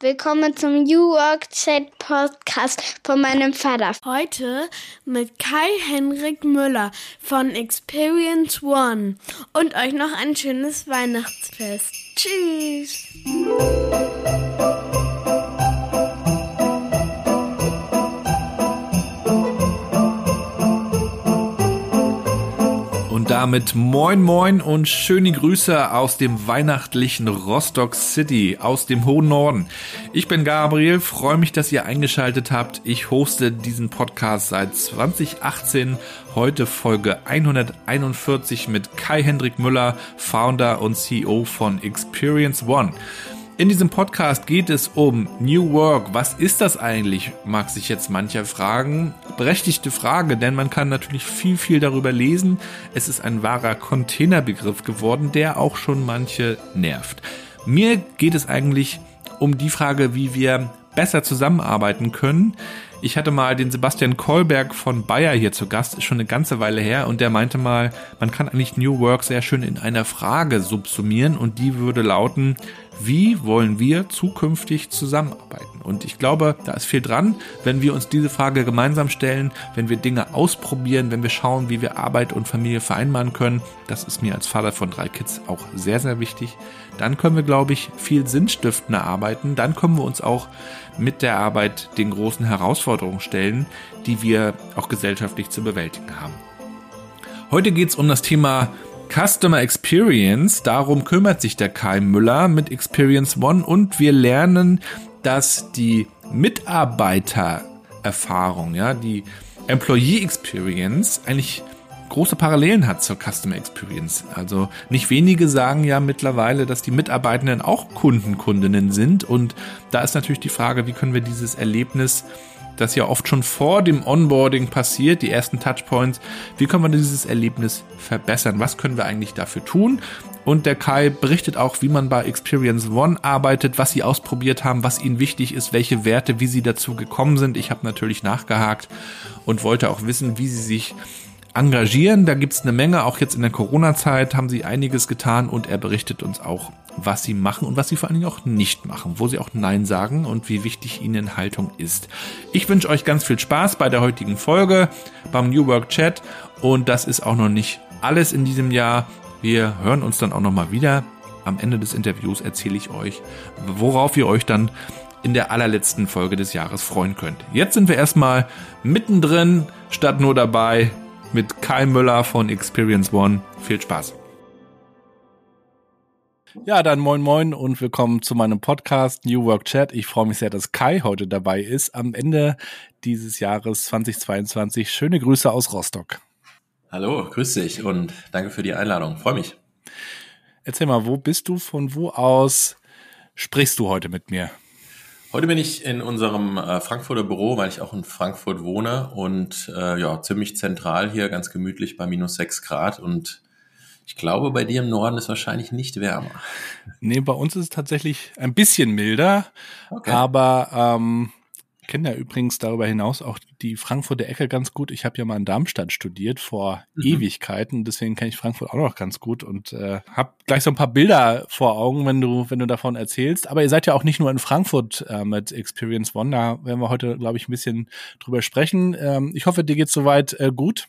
Willkommen zum New Work Chat Podcast von meinem Vater. Heute mit Kai Henrik Müller von Experience One und euch noch ein schönes Weihnachtsfest. Tschüss. Damit moin moin und schöne Grüße aus dem weihnachtlichen Rostock City, aus dem hohen Norden. Ich bin Gabriel, freue mich, dass ihr eingeschaltet habt. Ich hoste diesen Podcast seit 2018, heute Folge 141 mit Kai Hendrik Müller, Founder und CEO von Experience One. In diesem Podcast geht es um New Work. Was ist das eigentlich? Mag sich jetzt mancher fragen. Berechtigte Frage, denn man kann natürlich viel, viel darüber lesen. Es ist ein wahrer Containerbegriff geworden, der auch schon manche nervt. Mir geht es eigentlich um die Frage, wie wir besser zusammenarbeiten können. Ich hatte mal den Sebastian Kolberg von Bayer hier zu Gast, ist schon eine ganze Weile her, und der meinte mal, man kann eigentlich New Work sehr schön in einer Frage subsumieren und die würde lauten, wie wollen wir zukünftig zusammenarbeiten? Und ich glaube, da ist viel dran, wenn wir uns diese Frage gemeinsam stellen, wenn wir Dinge ausprobieren, wenn wir schauen, wie wir Arbeit und Familie vereinbaren können. Das ist mir als Vater von drei Kids auch sehr, sehr wichtig. Dann können wir, glaube ich, viel sinnstiftender arbeiten. Dann können wir uns auch mit der Arbeit den großen Herausforderungen stellen, die wir auch gesellschaftlich zu bewältigen haben. Heute geht es um das Thema Customer Experience, darum kümmert sich der Kai Müller mit Experience One und wir lernen, dass die Mitarbeitererfahrung, ja, die Employee Experience eigentlich große Parallelen hat zur Customer Experience. Also nicht wenige sagen ja mittlerweile, dass die Mitarbeitenden auch Kunden, Kundinnen sind und da ist natürlich die Frage, wie können wir dieses Erlebnis das ja oft schon vor dem Onboarding passiert, die ersten Touchpoints. Wie können wir dieses Erlebnis verbessern? Was können wir eigentlich dafür tun? Und der Kai berichtet auch, wie man bei Experience One arbeitet, was sie ausprobiert haben, was ihnen wichtig ist, welche Werte, wie sie dazu gekommen sind. Ich habe natürlich nachgehakt und wollte auch wissen, wie sie sich engagieren. Da gibt's eine Menge. Auch jetzt in der Corona-Zeit haben sie einiges getan und er berichtet uns auch, was sie machen und was sie vor allen Dingen auch nicht machen, wo sie auch Nein sagen und wie wichtig ihnen Haltung ist. Ich wünsche euch ganz viel Spaß bei der heutigen Folge beim New Work Chat und das ist auch noch nicht alles in diesem Jahr. Wir hören uns dann auch noch mal wieder. Am Ende des Interviews erzähle ich euch, worauf ihr euch dann in der allerletzten Folge des Jahres freuen könnt. Jetzt sind wir erstmal mittendrin, statt nur dabei mit Kai Müller von Experience One. Viel Spaß. Ja, dann moin moin und willkommen zu meinem Podcast New Work Chat. Ich freue mich sehr, dass Kai heute dabei ist am Ende dieses Jahres 2022. Schöne Grüße aus Rostock. Hallo, grüß dich und danke für die Einladung. Freue mich. Erzähl mal, wo bist du? Von wo aus sprichst du heute mit mir? Heute bin ich in unserem äh, Frankfurter Büro, weil ich auch in Frankfurt wohne und äh, ja, ziemlich zentral hier, ganz gemütlich bei minus sechs Grad und ich glaube, bei dir im Norden ist wahrscheinlich nicht wärmer. Nee, bei uns ist es tatsächlich ein bisschen milder, okay. aber ähm, kenne ja übrigens darüber hinaus auch die Frankfurter Ecke ganz gut. Ich habe ja mal in Darmstadt studiert vor mhm. Ewigkeiten, deswegen kenne ich Frankfurt auch noch ganz gut und äh, habe gleich so ein paar Bilder vor Augen, wenn du wenn du davon erzählst. Aber ihr seid ja auch nicht nur in Frankfurt äh, mit Experience One, da werden wir heute glaube ich ein bisschen drüber sprechen. Ähm, ich hoffe, dir geht's soweit äh, gut.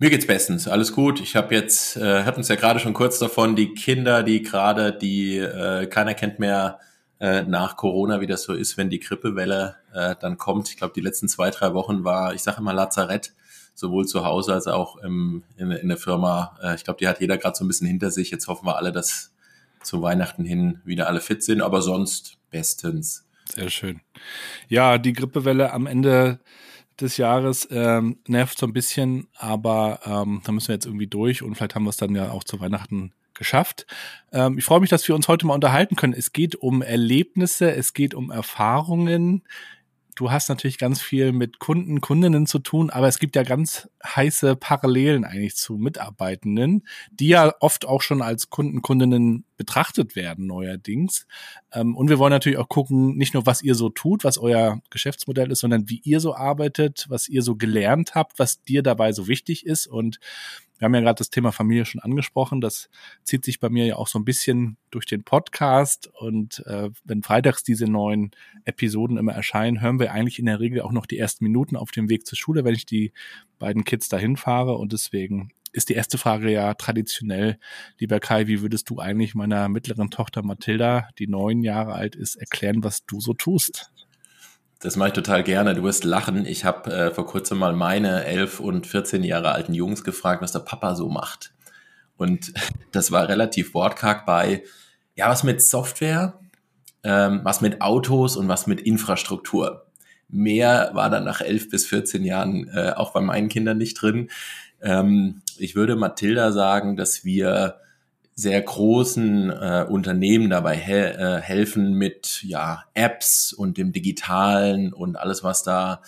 Mir geht's bestens, alles gut. Ich habe jetzt, äh, hatten es ja gerade schon kurz davon, die Kinder, die gerade, die äh, keiner kennt mehr äh, nach Corona, wie das so ist, wenn die Grippewelle äh, dann kommt. Ich glaube, die letzten zwei, drei Wochen war, ich sage immer Lazarett, sowohl zu Hause als auch im, in, in der Firma. Äh, ich glaube, die hat jeder gerade so ein bisschen hinter sich. Jetzt hoffen wir alle, dass zu Weihnachten hin wieder alle fit sind, aber sonst bestens. Sehr schön. Ja, die Grippewelle am Ende des Jahres ähm, nervt so ein bisschen, aber ähm, da müssen wir jetzt irgendwie durch und vielleicht haben wir es dann ja auch zu Weihnachten geschafft. Ähm, ich freue mich, dass wir uns heute mal unterhalten können. Es geht um Erlebnisse, es geht um Erfahrungen. Du hast natürlich ganz viel mit Kunden, Kundinnen zu tun, aber es gibt ja ganz heiße Parallelen eigentlich zu Mitarbeitenden, die ja oft auch schon als Kunden, Kundinnen betrachtet werden neuerdings. Ähm, und wir wollen natürlich auch gucken, nicht nur, was ihr so tut, was euer Geschäftsmodell ist, sondern wie ihr so arbeitet, was ihr so gelernt habt, was dir dabei so wichtig ist. Und wir haben ja gerade das Thema Familie schon angesprochen. Das zieht sich bei mir ja auch so ein bisschen durch den Podcast. Und äh, wenn freitags diese neuen Episoden immer erscheinen, hören wir eigentlich in der Regel auch noch die ersten Minuten auf dem Weg zur Schule, wenn ich die beiden Kids dahin fahre. Und deswegen ist die erste Frage ja traditionell, lieber Kai, wie würdest du eigentlich meiner mittleren Tochter Mathilda, die neun Jahre alt ist, erklären, was du so tust? Das mache ich total gerne. Du wirst lachen. Ich habe äh, vor kurzem mal meine elf und 14 Jahre alten Jungs gefragt, was der Papa so macht. Und das war relativ wortkarg bei, ja, was mit Software, ähm, was mit Autos und was mit Infrastruktur. Mehr war dann nach elf bis 14 Jahren äh, auch bei meinen Kindern nicht drin. Ähm, ich würde Mathilda sagen, dass wir sehr großen äh, Unternehmen dabei he äh, helfen mit ja, Apps und dem Digitalen und alles, was da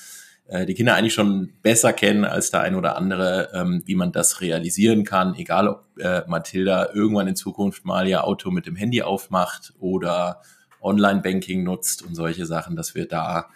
äh, die Kinder eigentlich schon besser kennen als der ein oder andere, ähm, wie man das realisieren kann. Egal, ob äh, Mathilda irgendwann in Zukunft mal ihr Auto mit dem Handy aufmacht oder Online-Banking nutzt und solche Sachen, dass wir da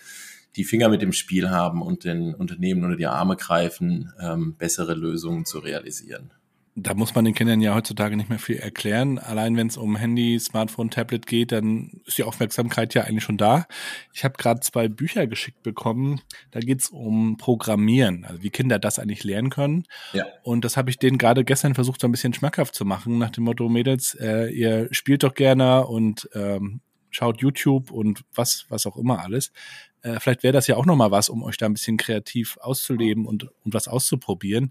die Finger mit dem Spiel haben und den Unternehmen unter die Arme greifen, ähm, bessere Lösungen zu realisieren da muss man den Kindern ja heutzutage nicht mehr viel erklären. Allein wenn es um Handy, Smartphone, Tablet geht, dann ist die Aufmerksamkeit ja eigentlich schon da. Ich habe gerade zwei Bücher geschickt bekommen. Da geht's um Programmieren, also wie Kinder das eigentlich lernen können. Ja. Und das habe ich denen gerade gestern versucht, so ein bisschen schmackhaft zu machen, nach dem Motto, Mädels, äh, ihr spielt doch gerne und ähm, schaut YouTube und was, was auch immer alles. Äh, vielleicht wäre das ja auch nochmal was, um euch da ein bisschen kreativ auszuleben und, und was auszuprobieren.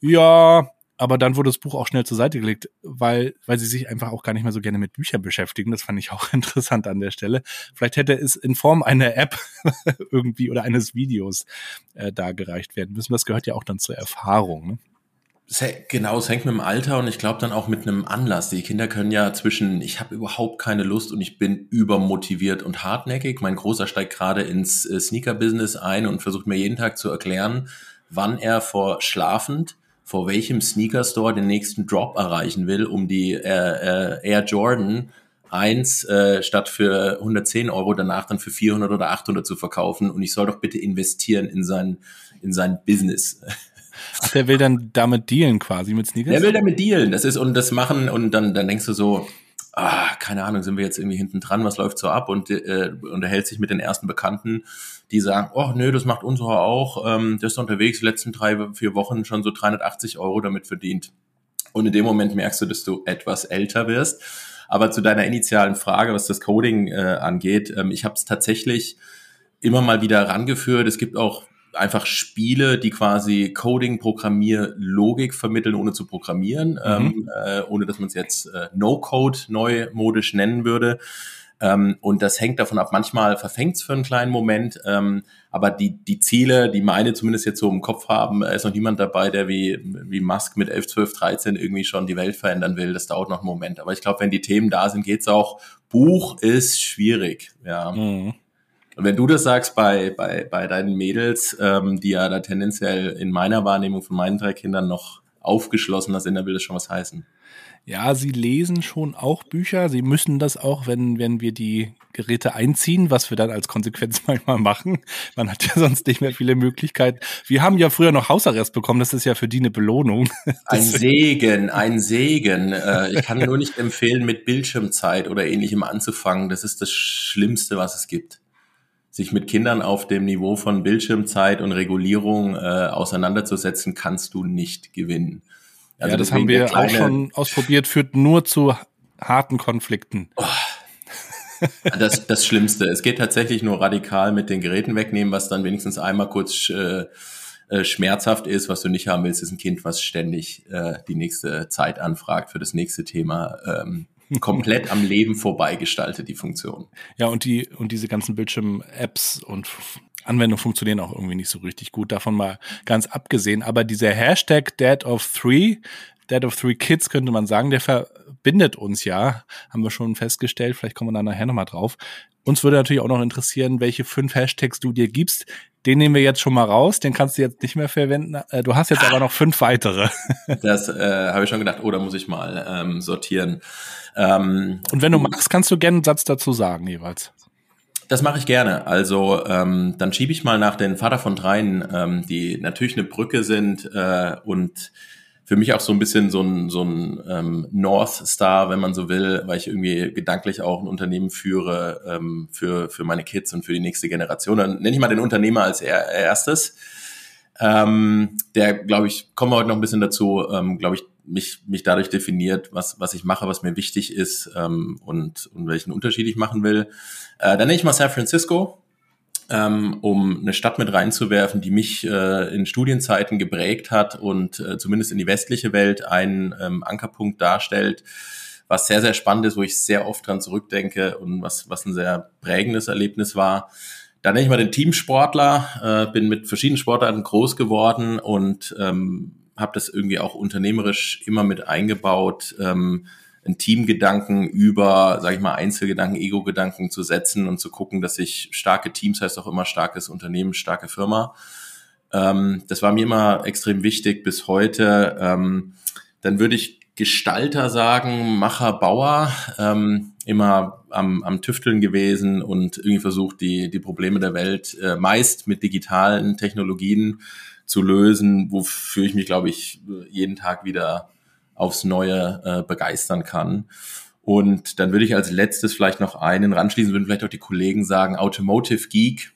Ja, aber dann wurde das Buch auch schnell zur Seite gelegt, weil, weil sie sich einfach auch gar nicht mehr so gerne mit Büchern beschäftigen. Das fand ich auch interessant an der Stelle. Vielleicht hätte es in Form einer App irgendwie oder eines Videos äh, dargereicht werden müssen. Das gehört ja auch dann zur Erfahrung. Ne? Genau, es hängt mit dem Alter und ich glaube dann auch mit einem Anlass. Die Kinder können ja zwischen, ich habe überhaupt keine Lust und ich bin übermotiviert und hartnäckig. Mein Großer steigt gerade ins äh, Sneaker-Business ein und versucht mir jeden Tag zu erklären, wann er vor schlafend vor welchem Sneaker Store den nächsten Drop erreichen will, um die äh, äh, Air Jordan 1 äh, statt für 110 Euro danach dann für 400 oder 800 zu verkaufen und ich soll doch bitte investieren in sein, in sein Business. Ach, der will dann damit dealen quasi mit Sneakers? Der will damit dealen. Das ist und das machen und dann, dann denkst du so, ah, keine Ahnung, sind wir jetzt irgendwie hinten dran, was läuft so ab und äh, unterhält sich mit den ersten Bekannten, die sagen, oh nö, das macht unsere auch, ähm, der ist unterwegs, die letzten drei, vier Wochen schon so 380 Euro damit verdient. Und in dem Moment merkst du, dass du etwas älter wirst. Aber zu deiner initialen Frage, was das Coding äh, angeht, ähm, ich habe es tatsächlich immer mal wieder rangeführt. Es gibt auch einfach Spiele, die quasi Coding, Programmier, Logik vermitteln, ohne zu programmieren, mhm. ähm, äh, ohne dass man es jetzt äh, No-Code neumodisch nennen würde. Ähm, und das hängt davon ab, manchmal verfängt es für einen kleinen Moment, ähm, aber die, die Ziele, die meine zumindest jetzt so im Kopf haben, ist noch niemand dabei, der wie, wie Musk mit 11, 12, 13 irgendwie schon die Welt verändern will. Das dauert noch einen Moment. Aber ich glaube, wenn die Themen da sind, geht's auch. Buch ist schwierig, ja. Mhm. Und wenn du das sagst bei, bei, bei deinen Mädels, ähm, die ja da tendenziell in meiner Wahrnehmung von meinen drei Kindern noch aufgeschlossener sind, dann will das schon was heißen. Ja, sie lesen schon auch Bücher. Sie müssen das auch, wenn, wenn wir die Geräte einziehen, was wir dann als Konsequenz manchmal machen. Man hat ja sonst nicht mehr viele Möglichkeiten. Wir haben ja früher noch Hausarrest bekommen. Das ist ja für die eine Belohnung. Ein Segen, ein Segen. Äh, ich kann nur nicht empfehlen, mit Bildschirmzeit oder ähnlichem anzufangen. Das ist das Schlimmste, was es gibt sich mit Kindern auf dem Niveau von Bildschirmzeit und Regulierung äh, auseinanderzusetzen, kannst du nicht gewinnen. Also ja, das haben wir auch schon ausprobiert, führt nur zu harten Konflikten. Oh. Das, das Schlimmste. Es geht tatsächlich nur radikal mit den Geräten wegnehmen, was dann wenigstens einmal kurz äh, äh, schmerzhaft ist. Was du nicht haben willst, ist ein Kind, was ständig äh, die nächste Zeit anfragt für das nächste Thema. Ähm, komplett am Leben vorbeigestaltet, die Funktion. Ja, und die, und diese ganzen Bildschirm-Apps und Anwendungen funktionieren auch irgendwie nicht so richtig gut, davon mal ganz abgesehen. Aber dieser Hashtag Dead of Three, Dad of Three Kids könnte man sagen, der verbindet uns ja, haben wir schon festgestellt, vielleicht kommen wir da nachher nochmal drauf. Uns würde natürlich auch noch interessieren, welche fünf Hashtags du dir gibst. Den nehmen wir jetzt schon mal raus, den kannst du jetzt nicht mehr verwenden. Äh, du hast jetzt aber noch fünf weitere. Das äh, habe ich schon gedacht, oh, da muss ich mal ähm, sortieren. Ähm, Und wenn du magst, kannst du gerne einen Satz dazu sagen jeweils. Das mache ich gerne. Also ähm, dann schiebe ich mal nach den Vater von dreien, ähm, die natürlich eine Brücke sind äh, und für mich auch so ein bisschen so ein, so ein ähm, North Star, wenn man so will, weil ich irgendwie gedanklich auch ein Unternehmen führe ähm, für, für meine Kids und für die nächste Generation. Dann nenne ich mal den Unternehmer als er, erstes. Ähm, der, glaube ich, kommen wir heute noch ein bisschen dazu, ähm, glaube ich, mich, mich dadurch definiert, was, was ich mache, was mir wichtig ist ähm, und, und welchen Unterschied ich machen will. Äh, dann nenne ich mal San Francisco ähm, um eine Stadt mit reinzuwerfen, die mich äh, in Studienzeiten geprägt hat und äh, zumindest in die westliche Welt einen ähm, Ankerpunkt darstellt, was sehr, sehr spannend ist, wo ich sehr oft dran zurückdenke und was, was ein sehr prägendes Erlebnis war. Dann nenne ich mal den Teamsportler, äh, bin mit verschiedenen Sportarten groß geworden und ähm, habe das irgendwie auch unternehmerisch immer mit eingebaut. Ähm, einen Teamgedanken über, sage ich mal, Einzelgedanken, Ego-Gedanken zu setzen und zu gucken, dass ich starke Teams heißt auch immer starkes Unternehmen, starke Firma. Ähm, das war mir immer extrem wichtig bis heute. Ähm, dann würde ich Gestalter sagen, Macher, Bauer, ähm, immer am, am Tüfteln gewesen und irgendwie versucht, die, die Probleme der Welt äh, meist mit digitalen Technologien zu lösen, wofür ich mich, glaube ich, jeden Tag wieder aufs Neue äh, begeistern kann. Und dann würde ich als letztes vielleicht noch einen ranschließen, würden vielleicht auch die Kollegen sagen, Automotive Geek,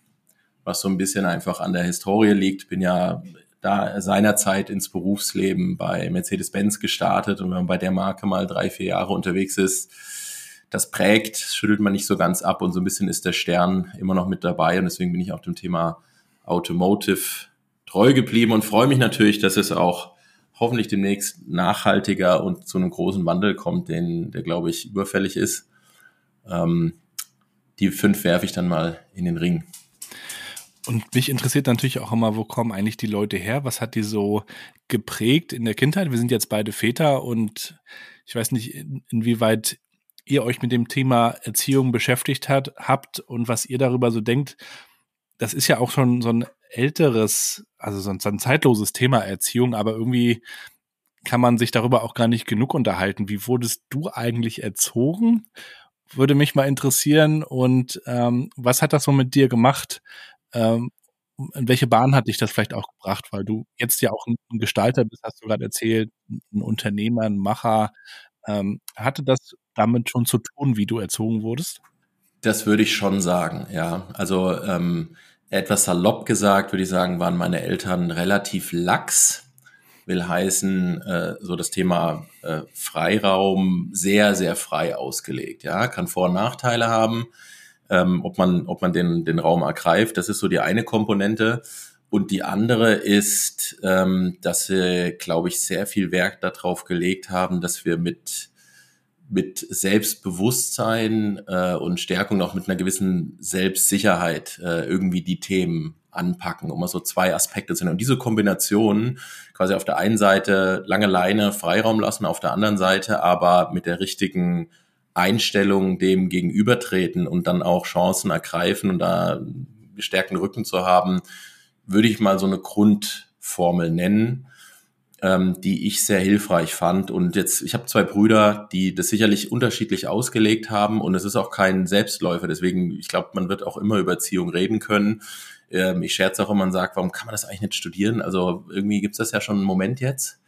was so ein bisschen einfach an der Historie liegt. Bin ja da seinerzeit ins Berufsleben bei Mercedes-Benz gestartet und wenn man bei der Marke mal drei, vier Jahre unterwegs ist, das prägt, schüttelt man nicht so ganz ab und so ein bisschen ist der Stern immer noch mit dabei und deswegen bin ich auch dem Thema Automotive treu geblieben und freue mich natürlich, dass es auch hoffentlich demnächst nachhaltiger und zu einem großen Wandel kommt, den, der, glaube ich, überfällig ist. Ähm, die fünf werfe ich dann mal in den Ring. Und mich interessiert natürlich auch immer, wo kommen eigentlich die Leute her? Was hat die so geprägt in der Kindheit? Wir sind jetzt beide Väter und ich weiß nicht, inwieweit ihr euch mit dem Thema Erziehung beschäftigt hat, habt und was ihr darüber so denkt. Das ist ja auch schon so ein älteres, also so ein, zeitloses Thema Erziehung, aber irgendwie kann man sich darüber auch gar nicht genug unterhalten. Wie wurdest du eigentlich erzogen? Würde mich mal interessieren. Und ähm, was hat das so mit dir gemacht? Ähm, in welche Bahn hat dich das vielleicht auch gebracht? Weil du jetzt ja auch ein Gestalter bist, hast du gerade erzählt, ein Unternehmer, ein Macher. Ähm, hatte das damit schon zu tun, wie du erzogen wurdest? Das würde ich schon sagen, ja. Also ähm, etwas salopp gesagt, würde ich sagen, waren meine Eltern relativ lax. Will heißen, äh, so das Thema äh, Freiraum sehr, sehr frei ausgelegt. Ja, kann Vor- und Nachteile haben, ähm, ob man, ob man den, den Raum ergreift. Das ist so die eine Komponente. Und die andere ist, ähm, dass sie, glaube ich, sehr viel Werk darauf gelegt haben, dass wir mit mit Selbstbewusstsein äh, und Stärkung auch mit einer gewissen Selbstsicherheit äh, irgendwie die Themen anpacken, um mal so zwei Aspekte zu nennen. Und diese Kombination quasi auf der einen Seite lange Leine Freiraum lassen, auf der anderen Seite aber mit der richtigen Einstellung dem gegenübertreten und dann auch Chancen ergreifen und da gestärkten Rücken zu haben, würde ich mal so eine Grundformel nennen ähm, die ich sehr hilfreich fand. Und jetzt, ich habe zwei Brüder, die das sicherlich unterschiedlich ausgelegt haben und es ist auch kein Selbstläufer. Deswegen, ich glaube, man wird auch immer über Erziehung reden können. Ähm, ich scherze auch immer und sage, warum kann man das eigentlich nicht studieren? Also irgendwie gibt's das ja schon einen Moment jetzt.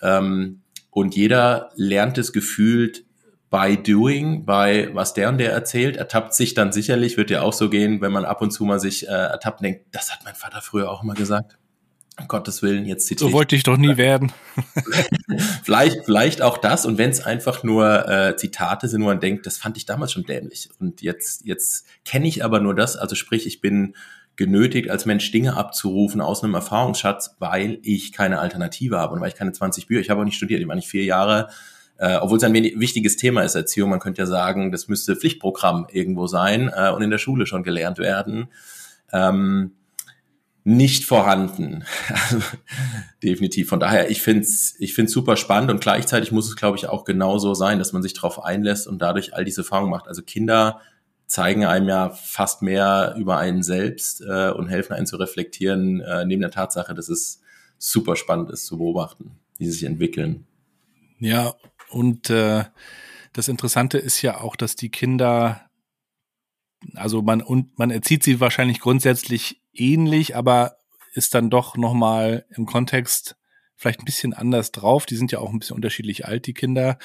Ähm, und jeder lernt es gefühlt by doing, bei was der und der erzählt, ertappt sich dann sicherlich, wird ja auch so gehen, wenn man ab und zu mal sich äh, ertappt denkt, das hat mein Vater früher auch immer gesagt. Gottes Willen, jetzt zitiere So wollte ich doch nie werden. vielleicht, vielleicht auch das. Und wenn es einfach nur äh, Zitate sind, wo man denkt, das fand ich damals schon dämlich. Und jetzt, jetzt kenne ich aber nur das. Also sprich, ich bin genötigt, als Mensch Dinge abzurufen aus einem Erfahrungsschatz, weil ich keine Alternative habe und weil ich keine 20 Bücher, ich habe auch nicht studiert, ich war nicht vier Jahre, äh, obwohl es ein wichtiges Thema ist, Erziehung. Man könnte ja sagen, das müsste Pflichtprogramm irgendwo sein äh, und in der Schule schon gelernt werden. Ähm, nicht vorhanden. Definitiv. Von daher, ich finde es ich find's super spannend und gleichzeitig muss es, glaube ich, auch genauso sein, dass man sich darauf einlässt und dadurch all diese Erfahrungen macht. Also Kinder zeigen einem ja fast mehr über einen selbst äh, und helfen einen zu reflektieren, äh, neben der Tatsache, dass es super spannend ist zu beobachten, wie sie sich entwickeln. Ja, und äh, das Interessante ist ja auch, dass die Kinder, also man und man erzieht sie wahrscheinlich grundsätzlich ähnlich, aber ist dann doch nochmal im Kontext vielleicht ein bisschen anders drauf. Die sind ja auch ein bisschen unterschiedlich alt, die Kinder.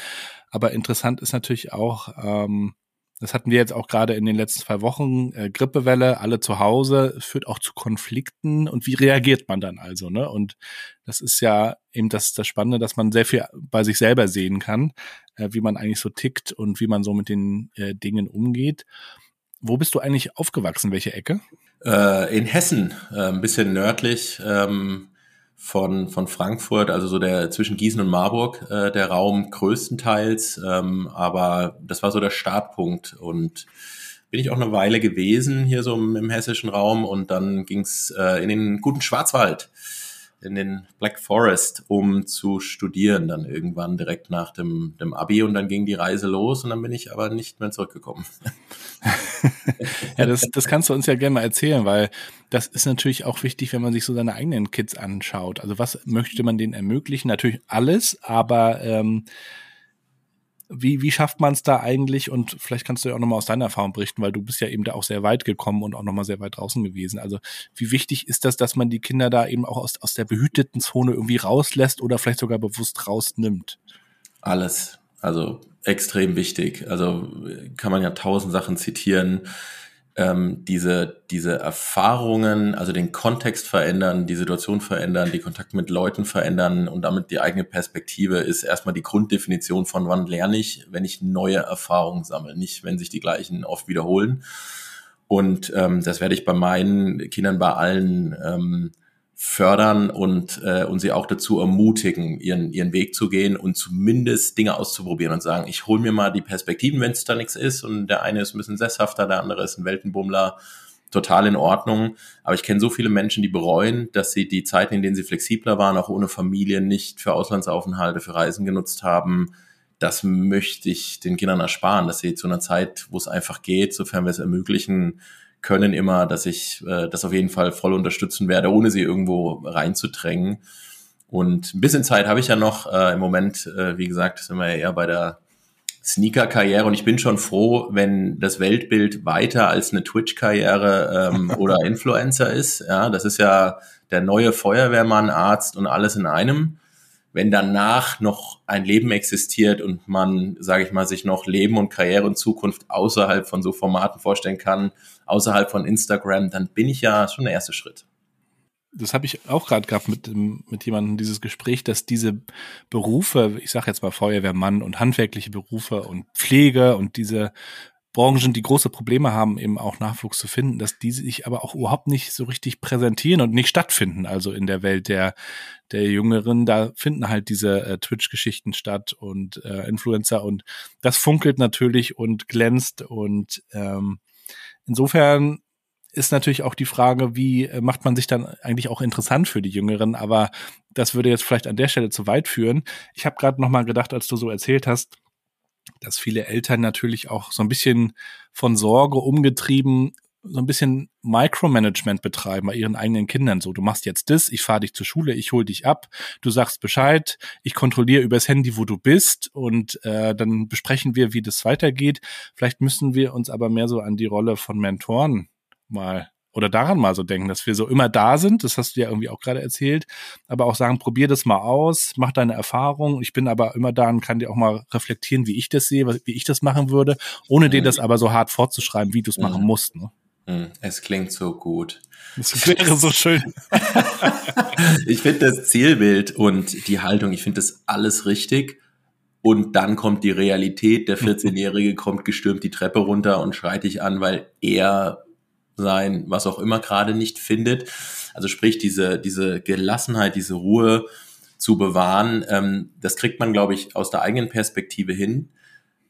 Aber interessant ist natürlich auch, ähm, das hatten wir jetzt auch gerade in den letzten zwei Wochen, äh, Grippewelle, alle zu Hause, führt auch zu Konflikten. Und wie reagiert man dann also? Ne? Und das ist ja eben das, das Spannende, dass man sehr viel bei sich selber sehen kann, äh, wie man eigentlich so tickt und wie man so mit den äh, Dingen umgeht. Wo bist du eigentlich aufgewachsen? Welche Ecke? Äh, in Hessen, äh, ein bisschen nördlich ähm, von, von Frankfurt, also so der zwischen Gießen und Marburg, äh, der Raum größtenteils. Ähm, aber das war so der Startpunkt und bin ich auch eine Weile gewesen hier so im, im hessischen Raum und dann ging's äh, in den guten Schwarzwald in den Black Forest, um zu studieren, dann irgendwann direkt nach dem, dem Abi und dann ging die Reise los und dann bin ich aber nicht mehr zurückgekommen. ja, das, das kannst du uns ja gerne mal erzählen, weil das ist natürlich auch wichtig, wenn man sich so seine eigenen Kids anschaut. Also was möchte man denen ermöglichen? Natürlich alles, aber ähm, wie, wie schafft man es da eigentlich? Und vielleicht kannst du ja auch nochmal aus deiner Erfahrung berichten, weil du bist ja eben da auch sehr weit gekommen und auch nochmal sehr weit draußen gewesen. Also wie wichtig ist das, dass man die Kinder da eben auch aus, aus der behüteten Zone irgendwie rauslässt oder vielleicht sogar bewusst rausnimmt? Alles. Also extrem wichtig. Also kann man ja tausend Sachen zitieren ähm, diese, diese Erfahrungen, also den Kontext verändern, die Situation verändern, die Kontakte mit Leuten verändern und damit die eigene Perspektive ist erstmal die Grunddefinition von wann lerne ich, wenn ich neue Erfahrungen sammle, nicht wenn sich die gleichen oft wiederholen. Und ähm, das werde ich bei meinen Kindern bei allen ähm, fördern und, äh, und sie auch dazu ermutigen, ihren, ihren Weg zu gehen und zumindest Dinge auszuprobieren und sagen, ich hole mir mal die Perspektiven, wenn es da nichts ist und der eine ist ein bisschen sesshafter, der andere ist ein Weltenbummler, total in Ordnung. Aber ich kenne so viele Menschen, die bereuen, dass sie die Zeiten, in denen sie flexibler waren, auch ohne Familie, nicht für Auslandsaufenthalte, für Reisen genutzt haben. Das möchte ich den Kindern ersparen, dass sie zu einer Zeit, wo es einfach geht, sofern wir es ermöglichen, können immer, dass ich äh, das auf jeden Fall voll unterstützen werde, ohne sie irgendwo reinzudrängen. Und ein bisschen Zeit habe ich ja noch. Äh, Im Moment, äh, wie gesagt, sind wir ja eher bei der Sneaker-Karriere und ich bin schon froh, wenn das Weltbild weiter als eine Twitch-Karriere ähm, oder Influencer ist. Ja, das ist ja der neue Feuerwehrmann, Arzt und alles in einem wenn danach noch ein Leben existiert und man, sage ich mal, sich noch Leben und Karriere und Zukunft außerhalb von so Formaten vorstellen kann, außerhalb von Instagram, dann bin ich ja schon der erste Schritt. Das habe ich auch gerade gehabt mit, mit jemandem, dieses Gespräch, dass diese Berufe, ich sage jetzt mal Feuerwehrmann und handwerkliche Berufe und Pflege und diese Branchen, die große Probleme haben, eben auch Nachwuchs zu finden, dass die sich aber auch überhaupt nicht so richtig präsentieren und nicht stattfinden. Also in der Welt der, der Jüngeren, da finden halt diese äh, Twitch-Geschichten statt und äh, Influencer und das funkelt natürlich und glänzt und ähm, insofern ist natürlich auch die Frage, wie äh, macht man sich dann eigentlich auch interessant für die Jüngeren, aber das würde jetzt vielleicht an der Stelle zu weit führen. Ich habe gerade noch mal gedacht, als du so erzählt hast, dass viele Eltern natürlich auch so ein bisschen von Sorge umgetrieben so ein bisschen Micromanagement betreiben bei ihren eigenen Kindern. So, du machst jetzt das, ich fahre dich zur Schule, ich hol dich ab, du sagst Bescheid, ich kontrolliere übers Handy, wo du bist und äh, dann besprechen wir, wie das weitergeht. Vielleicht müssen wir uns aber mehr so an die Rolle von Mentoren mal oder daran mal so denken, dass wir so immer da sind, das hast du ja irgendwie auch gerade erzählt, aber auch sagen, probier das mal aus, mach deine Erfahrung. Ich bin aber immer da und kann dir auch mal reflektieren, wie ich das sehe, wie ich das machen würde, ohne dir das aber so hart vorzuschreiben, wie du es machen musst. Ne? Mhm. Es klingt so gut. Das wäre so schön. ich finde das Zielbild und die Haltung, ich finde das alles richtig. Und dann kommt die Realität. Der 14-Jährige kommt gestürmt die Treppe runter und schreit dich an, weil er sein, was auch immer gerade nicht findet. Also sprich, diese, diese Gelassenheit, diese Ruhe zu bewahren, ähm, das kriegt man, glaube ich, aus der eigenen Perspektive hin.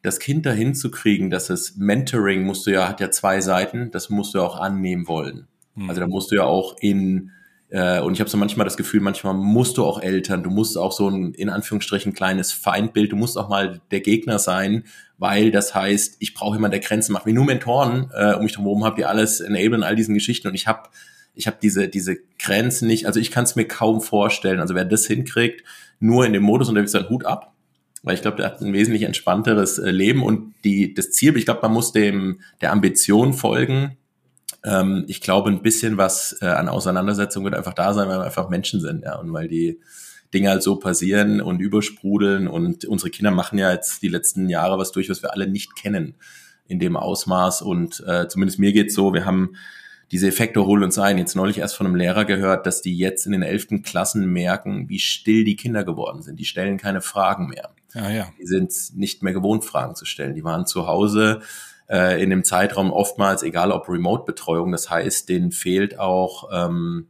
Das Kind dahin zu kriegen, dass es Mentoring musst du ja, hat ja zwei Seiten, das musst du auch annehmen wollen. Mhm. Also da musst du ja auch in äh, und ich habe so manchmal das Gefühl, manchmal musst du auch Eltern, du musst auch so ein in Anführungsstrichen kleines Feindbild, du musst auch mal der Gegner sein, weil das heißt, ich brauche jemanden, der Grenzen macht. Wie nur Mentoren äh, um mich herum habt ihr alles enablen, all diesen Geschichten und ich habe ich habe diese diese Grenzen nicht, also ich kann es mir kaum vorstellen. Also wer das hinkriegt, nur in dem Modus unterwegs sein Hut ab, weil ich glaube, der hat ein wesentlich entspannteres äh, Leben und die das Ziel, ich glaube, man muss dem der Ambition folgen ähm, ich glaube, ein bisschen was äh, an Auseinandersetzung wird einfach da sein, weil wir einfach Menschen sind, ja, und weil die Dinge halt so passieren und übersprudeln und unsere Kinder machen ja jetzt die letzten Jahre was durch, was wir alle nicht kennen in dem Ausmaß und äh, zumindest mir geht's so, wir haben diese Effekte holen uns ein. Jetzt neulich erst von einem Lehrer gehört, dass die jetzt in den elften Klassen merken, wie still die Kinder geworden sind. Die stellen keine Fragen mehr. Ja, ja. Die sind nicht mehr gewohnt, Fragen zu stellen. Die waren zu Hause äh, in dem Zeitraum oftmals, egal ob Remote-Betreuung, das heißt, denen fehlt auch ähm,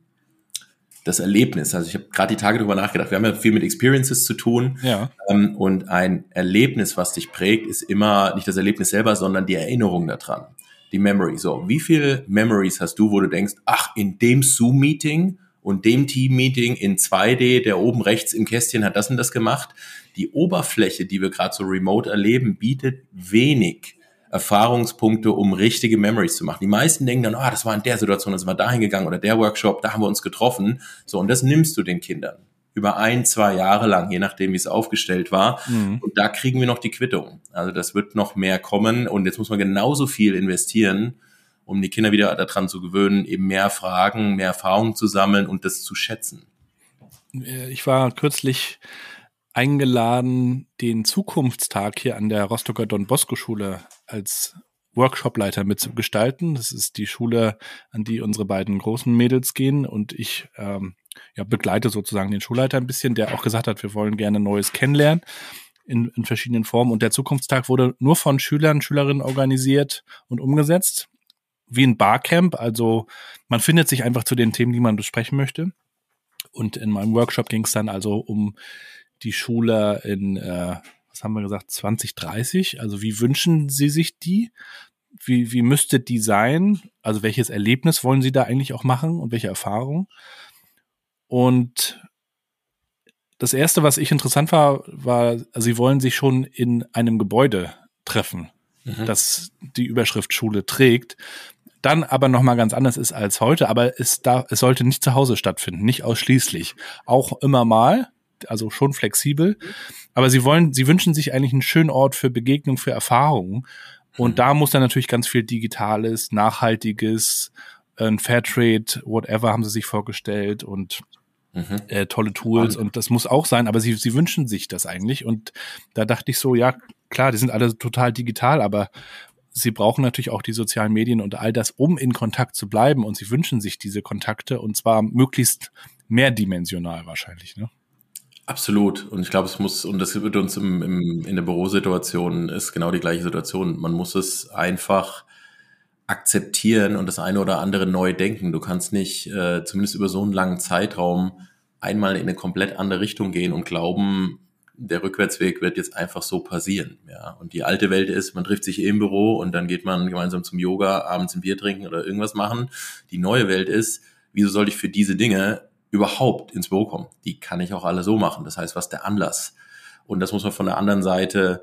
das Erlebnis. Also ich habe gerade die Tage darüber nachgedacht. Wir haben ja viel mit Experiences zu tun. Ja. Ähm, und ein Erlebnis, was dich prägt, ist immer nicht das Erlebnis selber, sondern die Erinnerung daran. Die Memory. So, wie viele Memories hast du, wo du denkst, ach, in dem Zoom-Meeting und dem Team-Meeting in 2D, der oben rechts im Kästchen hat das und das gemacht. Die Oberfläche, die wir gerade so remote erleben, bietet wenig Erfahrungspunkte, um richtige Memories zu machen. Die meisten denken dann, ah, das war in der Situation, das war dahin gegangen oder der Workshop, da haben wir uns getroffen. So, und das nimmst du den Kindern über ein, zwei Jahre lang, je nachdem, wie es aufgestellt war. Mhm. Und da kriegen wir noch die Quittung. Also das wird noch mehr kommen und jetzt muss man genauso viel investieren, um die Kinder wieder daran zu gewöhnen, eben mehr Fragen, mehr Erfahrungen zu sammeln und das zu schätzen. Ich war kürzlich eingeladen, den Zukunftstag hier an der Rostocker Don Bosco Schule als Workshopleiter mitzugestalten. Das ist die Schule, an die unsere beiden großen Mädels gehen und ich ähm, ja, begleite sozusagen den Schulleiter ein bisschen, der auch gesagt hat, wir wollen gerne Neues kennenlernen in, in verschiedenen Formen. Und der Zukunftstag wurde nur von Schülern, Schülerinnen organisiert und umgesetzt, wie ein Barcamp. Also man findet sich einfach zu den Themen, die man besprechen möchte. Und in meinem Workshop ging es dann also um die Schule in, äh, was haben wir gesagt, 2030? Also wie wünschen Sie sich die? Wie, wie müsste die sein? Also welches Erlebnis wollen Sie da eigentlich auch machen und welche Erfahrung? Und das erste, was ich interessant war, war, Sie wollen sich schon in einem Gebäude treffen, mhm. das die Überschrift Schule trägt dann aber nochmal ganz anders ist als heute, aber es, da, es sollte nicht zu Hause stattfinden, nicht ausschließlich. Auch immer mal, also schon flexibel. Aber sie wollen, sie wünschen sich eigentlich einen schönen Ort für Begegnung, für Erfahrungen. Und mhm. da muss dann natürlich ganz viel Digitales, Nachhaltiges, ein Fairtrade, whatever haben sie sich vorgestellt und mhm. äh, tolle Tools und das muss auch sein, aber sie, sie wünschen sich das eigentlich. Und da dachte ich so, ja, klar, die sind alle total digital, aber sie brauchen natürlich auch die sozialen Medien und all das, um in Kontakt zu bleiben. Und sie wünschen sich diese Kontakte und zwar möglichst mehrdimensional wahrscheinlich. Ne? Absolut. Und ich glaube, es muss, und das wird uns im, im, in der Bürosituation ist genau die gleiche Situation. Man muss es einfach akzeptieren und das eine oder andere neu denken. Du kannst nicht, äh, zumindest über so einen langen Zeitraum, einmal in eine komplett andere Richtung gehen und glauben, der Rückwärtsweg wird jetzt einfach so passieren. Ja. Und die alte Welt ist, man trifft sich im Büro und dann geht man gemeinsam zum Yoga, abends ein Bier trinken oder irgendwas machen. Die neue Welt ist, wieso soll ich für diese Dinge überhaupt ins Büro kommen. Die kann ich auch alle so machen. Das heißt, was der Anlass? Und das muss man von der anderen Seite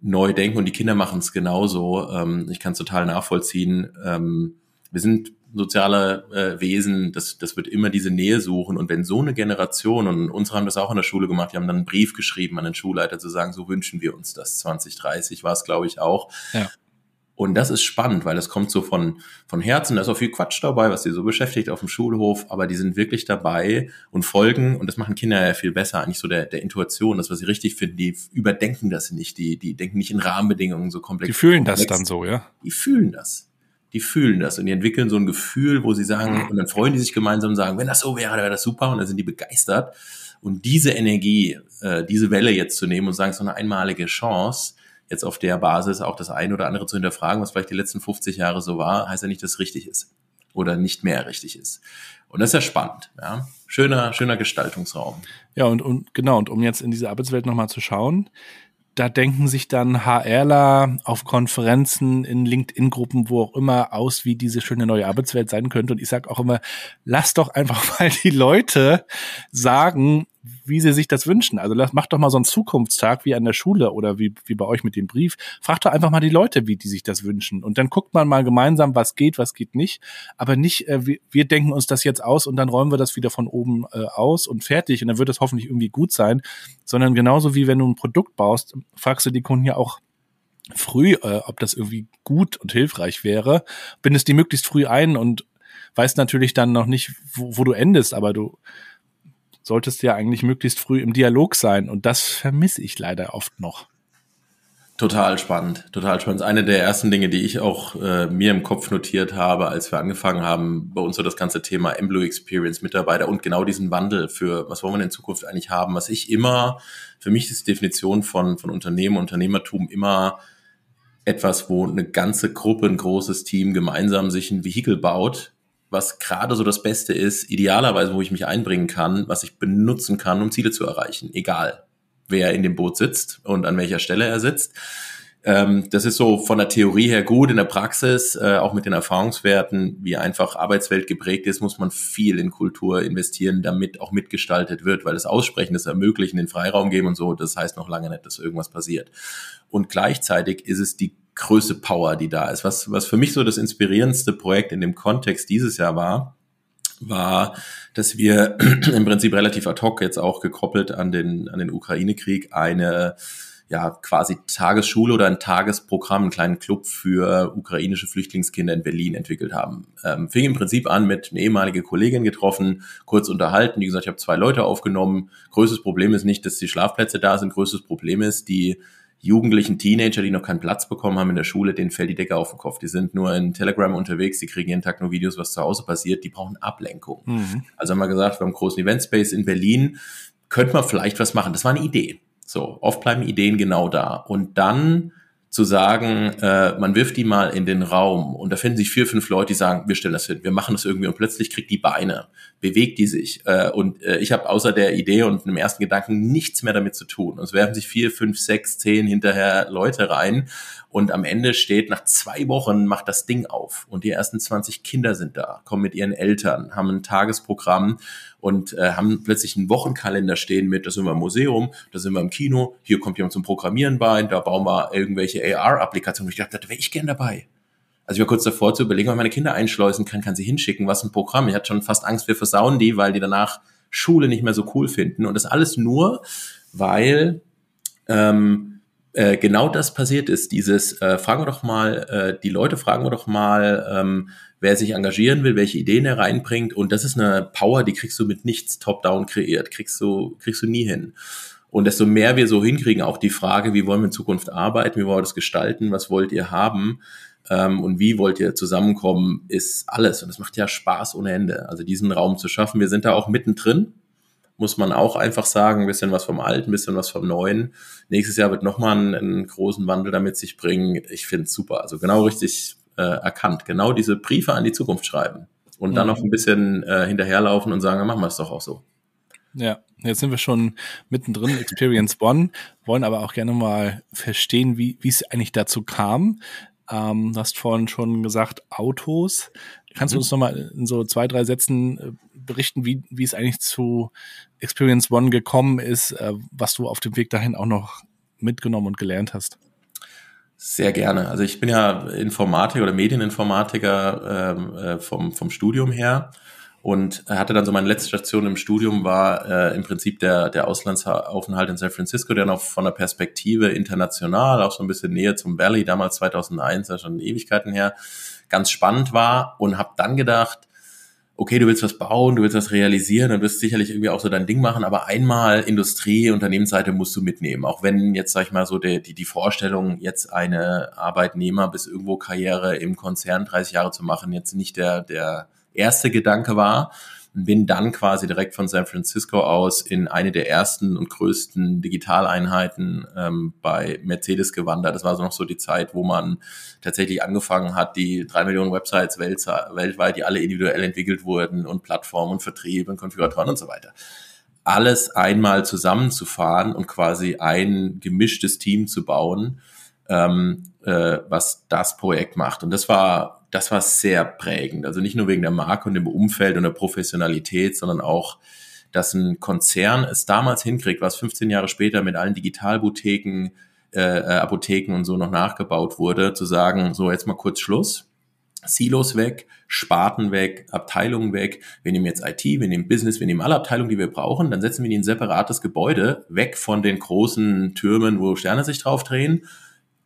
neu denken und die Kinder machen es genauso. Ähm, ich kann es total nachvollziehen. Ähm, wir sind soziale äh, Wesen, das, das wird immer diese Nähe suchen. Und wenn so eine Generation, und unsere haben das auch in der Schule gemacht, die haben dann einen Brief geschrieben an den Schulleiter zu sagen, so wünschen wir uns das. 2030 war es, glaube ich, auch. Ja. Und das ist spannend, weil das kommt so von, von Herzen. Da ist auch viel Quatsch dabei, was sie so beschäftigt auf dem Schulhof, aber die sind wirklich dabei und folgen. Und das machen Kinder ja viel besser, eigentlich so der, der Intuition, das, was sie richtig finden. Die überdenken das nicht. Die, die denken nicht in Rahmenbedingungen so komplex. Die fühlen komplex. das dann so, ja? Die fühlen das. Die fühlen das und die entwickeln so ein Gefühl, wo sie sagen, und dann freuen die sich gemeinsam und sagen, wenn das so wäre, dann wäre das super. Und dann sind die begeistert. Und diese Energie, äh, diese Welle jetzt zu nehmen und sagen, es ist so eine einmalige Chance, jetzt auf der Basis auch das eine oder andere zu hinterfragen, was vielleicht die letzten 50 Jahre so war, heißt ja nicht, dass es richtig ist oder nicht mehr richtig ist. Und das ist ja spannend, ja. Schöner, schöner Gestaltungsraum. Ja, und, und genau, und um jetzt in diese Arbeitswelt nochmal zu schauen, da denken sich dann HRler auf Konferenzen, in LinkedIn-Gruppen, wo auch immer aus, wie diese schöne neue Arbeitswelt sein könnte. Und ich sage auch immer, lass doch einfach mal die Leute sagen, wie sie sich das wünschen. Also macht doch mal so einen Zukunftstag wie an der Schule oder wie, wie bei euch mit dem Brief. Fragt doch einfach mal die Leute, wie die sich das wünschen. Und dann guckt man mal gemeinsam, was geht, was geht nicht. Aber nicht, äh, wir, wir denken uns das jetzt aus und dann räumen wir das wieder von oben äh, aus und fertig. Und dann wird es hoffentlich irgendwie gut sein. Sondern genauso wie wenn du ein Produkt baust, fragst du die Kunden ja auch, früh, äh, ob das irgendwie gut und hilfreich wäre, bindest die möglichst früh ein und weißt natürlich dann noch nicht, wo, wo du endest, aber du solltest ja eigentlich möglichst früh im Dialog sein. Und das vermisse ich leider oft noch. Total spannend, total spannend. Eine der ersten Dinge, die ich auch äh, mir im Kopf notiert habe, als wir angefangen haben, bei uns so das ganze Thema Emblue Experience Mitarbeiter und genau diesen Wandel für, was wollen wir in Zukunft eigentlich haben, was ich immer, für mich ist die Definition von, von Unternehmen, Unternehmertum immer etwas, wo eine ganze Gruppe, ein großes Team gemeinsam sich ein Vehikel baut, was gerade so das Beste ist, idealerweise, wo ich mich einbringen kann, was ich benutzen kann, um Ziele zu erreichen, egal wer in dem Boot sitzt und an welcher Stelle er sitzt. Ähm, das ist so von der Theorie her gut, in der Praxis, äh, auch mit den Erfahrungswerten, wie einfach Arbeitswelt geprägt ist, muss man viel in Kultur investieren, damit auch mitgestaltet wird, weil das Aussprechen, das Ermöglichen, den Freiraum geben und so, das heißt noch lange nicht, dass irgendwas passiert. Und gleichzeitig ist es die größte Power, die da ist. Was, was für mich so das inspirierendste Projekt in dem Kontext dieses Jahr war, war, dass wir im Prinzip relativ ad hoc jetzt auch gekoppelt an den, an den Ukraine-Krieg eine ja, quasi Tagesschule oder ein Tagesprogramm, einen kleinen Club für ukrainische Flüchtlingskinder in Berlin entwickelt haben. Ähm, fing im Prinzip an mit einer ehemaligen Kollegin getroffen, kurz unterhalten, die gesagt, ich habe zwei Leute aufgenommen. Größtes Problem ist nicht, dass die Schlafplätze da sind, größtes Problem ist, die jugendlichen Teenager, die noch keinen Platz bekommen haben in der Schule, denen fällt die Decke auf den Kopf. Die sind nur in Telegram unterwegs, die kriegen jeden Tag nur Videos, was zu Hause passiert, die brauchen Ablenkung. Mhm. Also haben wir gesagt, wir haben einen großen Eventspace in Berlin, könnte man vielleicht was machen. Das war eine Idee. So, oft bleiben Ideen genau da. Und dann zu sagen, äh, man wirft die mal in den Raum und da finden sich vier, fünf Leute, die sagen, wir stellen das hin, wir machen das irgendwie und plötzlich kriegt die Beine, bewegt die sich. Äh, und äh, ich habe außer der Idee und einem ersten Gedanken nichts mehr damit zu tun. Und es werfen sich vier, fünf, sechs, zehn hinterher Leute rein und am Ende steht, nach zwei Wochen macht das Ding auf und die ersten 20 Kinder sind da, kommen mit ihren Eltern, haben ein Tagesprogramm und äh, haben plötzlich einen Wochenkalender stehen mit, da sind wir im Museum, da sind wir im Kino, hier kommt jemand zum Programmieren bei, da bauen wir irgendwelche AR-Applikationen. Ich dachte, da wäre ich gern dabei. Also ich war kurz davor zu überlegen, ob ich meine Kinder einschleusen kann, kann sie hinschicken, was ein Programm. Ich hatte schon fast Angst, wir versauen die, weil die danach Schule nicht mehr so cool finden. Und das alles nur, weil ähm, äh, genau das passiert ist. Dieses, äh, fragen wir doch mal, äh, die Leute fragen wir doch mal, ähm, wer sich engagieren will, welche Ideen er reinbringt. Und das ist eine Power, die kriegst du mit nichts top-down kreiert, kriegst du, kriegst du nie hin. Und desto mehr wir so hinkriegen, auch die Frage, wie wollen wir in Zukunft arbeiten, wie wollen wir das gestalten, was wollt ihr haben ähm, und wie wollt ihr zusammenkommen, ist alles. Und es macht ja Spaß ohne Ende. Also diesen Raum zu schaffen. Wir sind da auch mittendrin muss man auch einfach sagen, ein bisschen was vom Alten, ein bisschen was vom Neuen. Nächstes Jahr wird nochmal einen, einen großen Wandel damit sich bringen. Ich finde es super. Also genau richtig äh, erkannt. Genau diese Briefe an die Zukunft schreiben. Und dann mhm. noch ein bisschen äh, hinterherlaufen und sagen, machen wir es doch auch so. Ja, jetzt sind wir schon mittendrin, Experience One, wollen aber auch gerne mal verstehen, wie wie es eigentlich dazu kam. Ähm, du hast vorhin schon gesagt, Autos. Kannst du mhm. uns nochmal in so zwei, drei Sätzen äh, berichten, wie, wie es eigentlich zu Experience One gekommen ist, äh, was du auf dem Weg dahin auch noch mitgenommen und gelernt hast? Sehr gerne. Also ich bin ja Informatiker oder Medieninformatiker ähm, äh, vom, vom Studium her und hatte dann so meine letzte Station im Studium war äh, im Prinzip der, der Auslandsaufenthalt in San Francisco, der noch von der Perspektive international, auch so ein bisschen näher zum Valley, damals 2001, ja schon Ewigkeiten her, ganz spannend war und habe dann gedacht, okay, du willst was bauen, du willst was realisieren und wirst sicherlich irgendwie auch so dein Ding machen, aber einmal Industrie, Unternehmensseite musst du mitnehmen. Auch wenn jetzt, sag ich mal, so die, die, die Vorstellung, jetzt eine Arbeitnehmer bis irgendwo Karriere im Konzern 30 Jahre zu machen, jetzt nicht der, der erste Gedanke war, bin dann quasi direkt von San Francisco aus in eine der ersten und größten Digitaleinheiten ähm, bei Mercedes gewandert. Das war so noch so die Zeit, wo man tatsächlich angefangen hat, die drei Millionen Websites weltweit, die alle individuell entwickelt wurden und Plattformen und Vertrieb und Konfiguratoren und so weiter. alles einmal zusammenzufahren und quasi ein gemischtes Team zu bauen, ähm, äh, was das Projekt macht. Und das war, das war sehr prägend. Also nicht nur wegen der Marke und dem Umfeld und der Professionalität, sondern auch, dass ein Konzern es damals hinkriegt, was 15 Jahre später mit allen Digitalboutiquen, äh, äh, Apotheken und so noch nachgebaut wurde, zu sagen, so jetzt mal kurz Schluss Silos weg, Sparten weg, Abteilungen weg. Wir nehmen jetzt IT, wir nehmen Business, wir nehmen alle Abteilungen, die wir brauchen, dann setzen wir in ein separates Gebäude, weg von den großen Türmen, wo Sterne sich drauf drehen.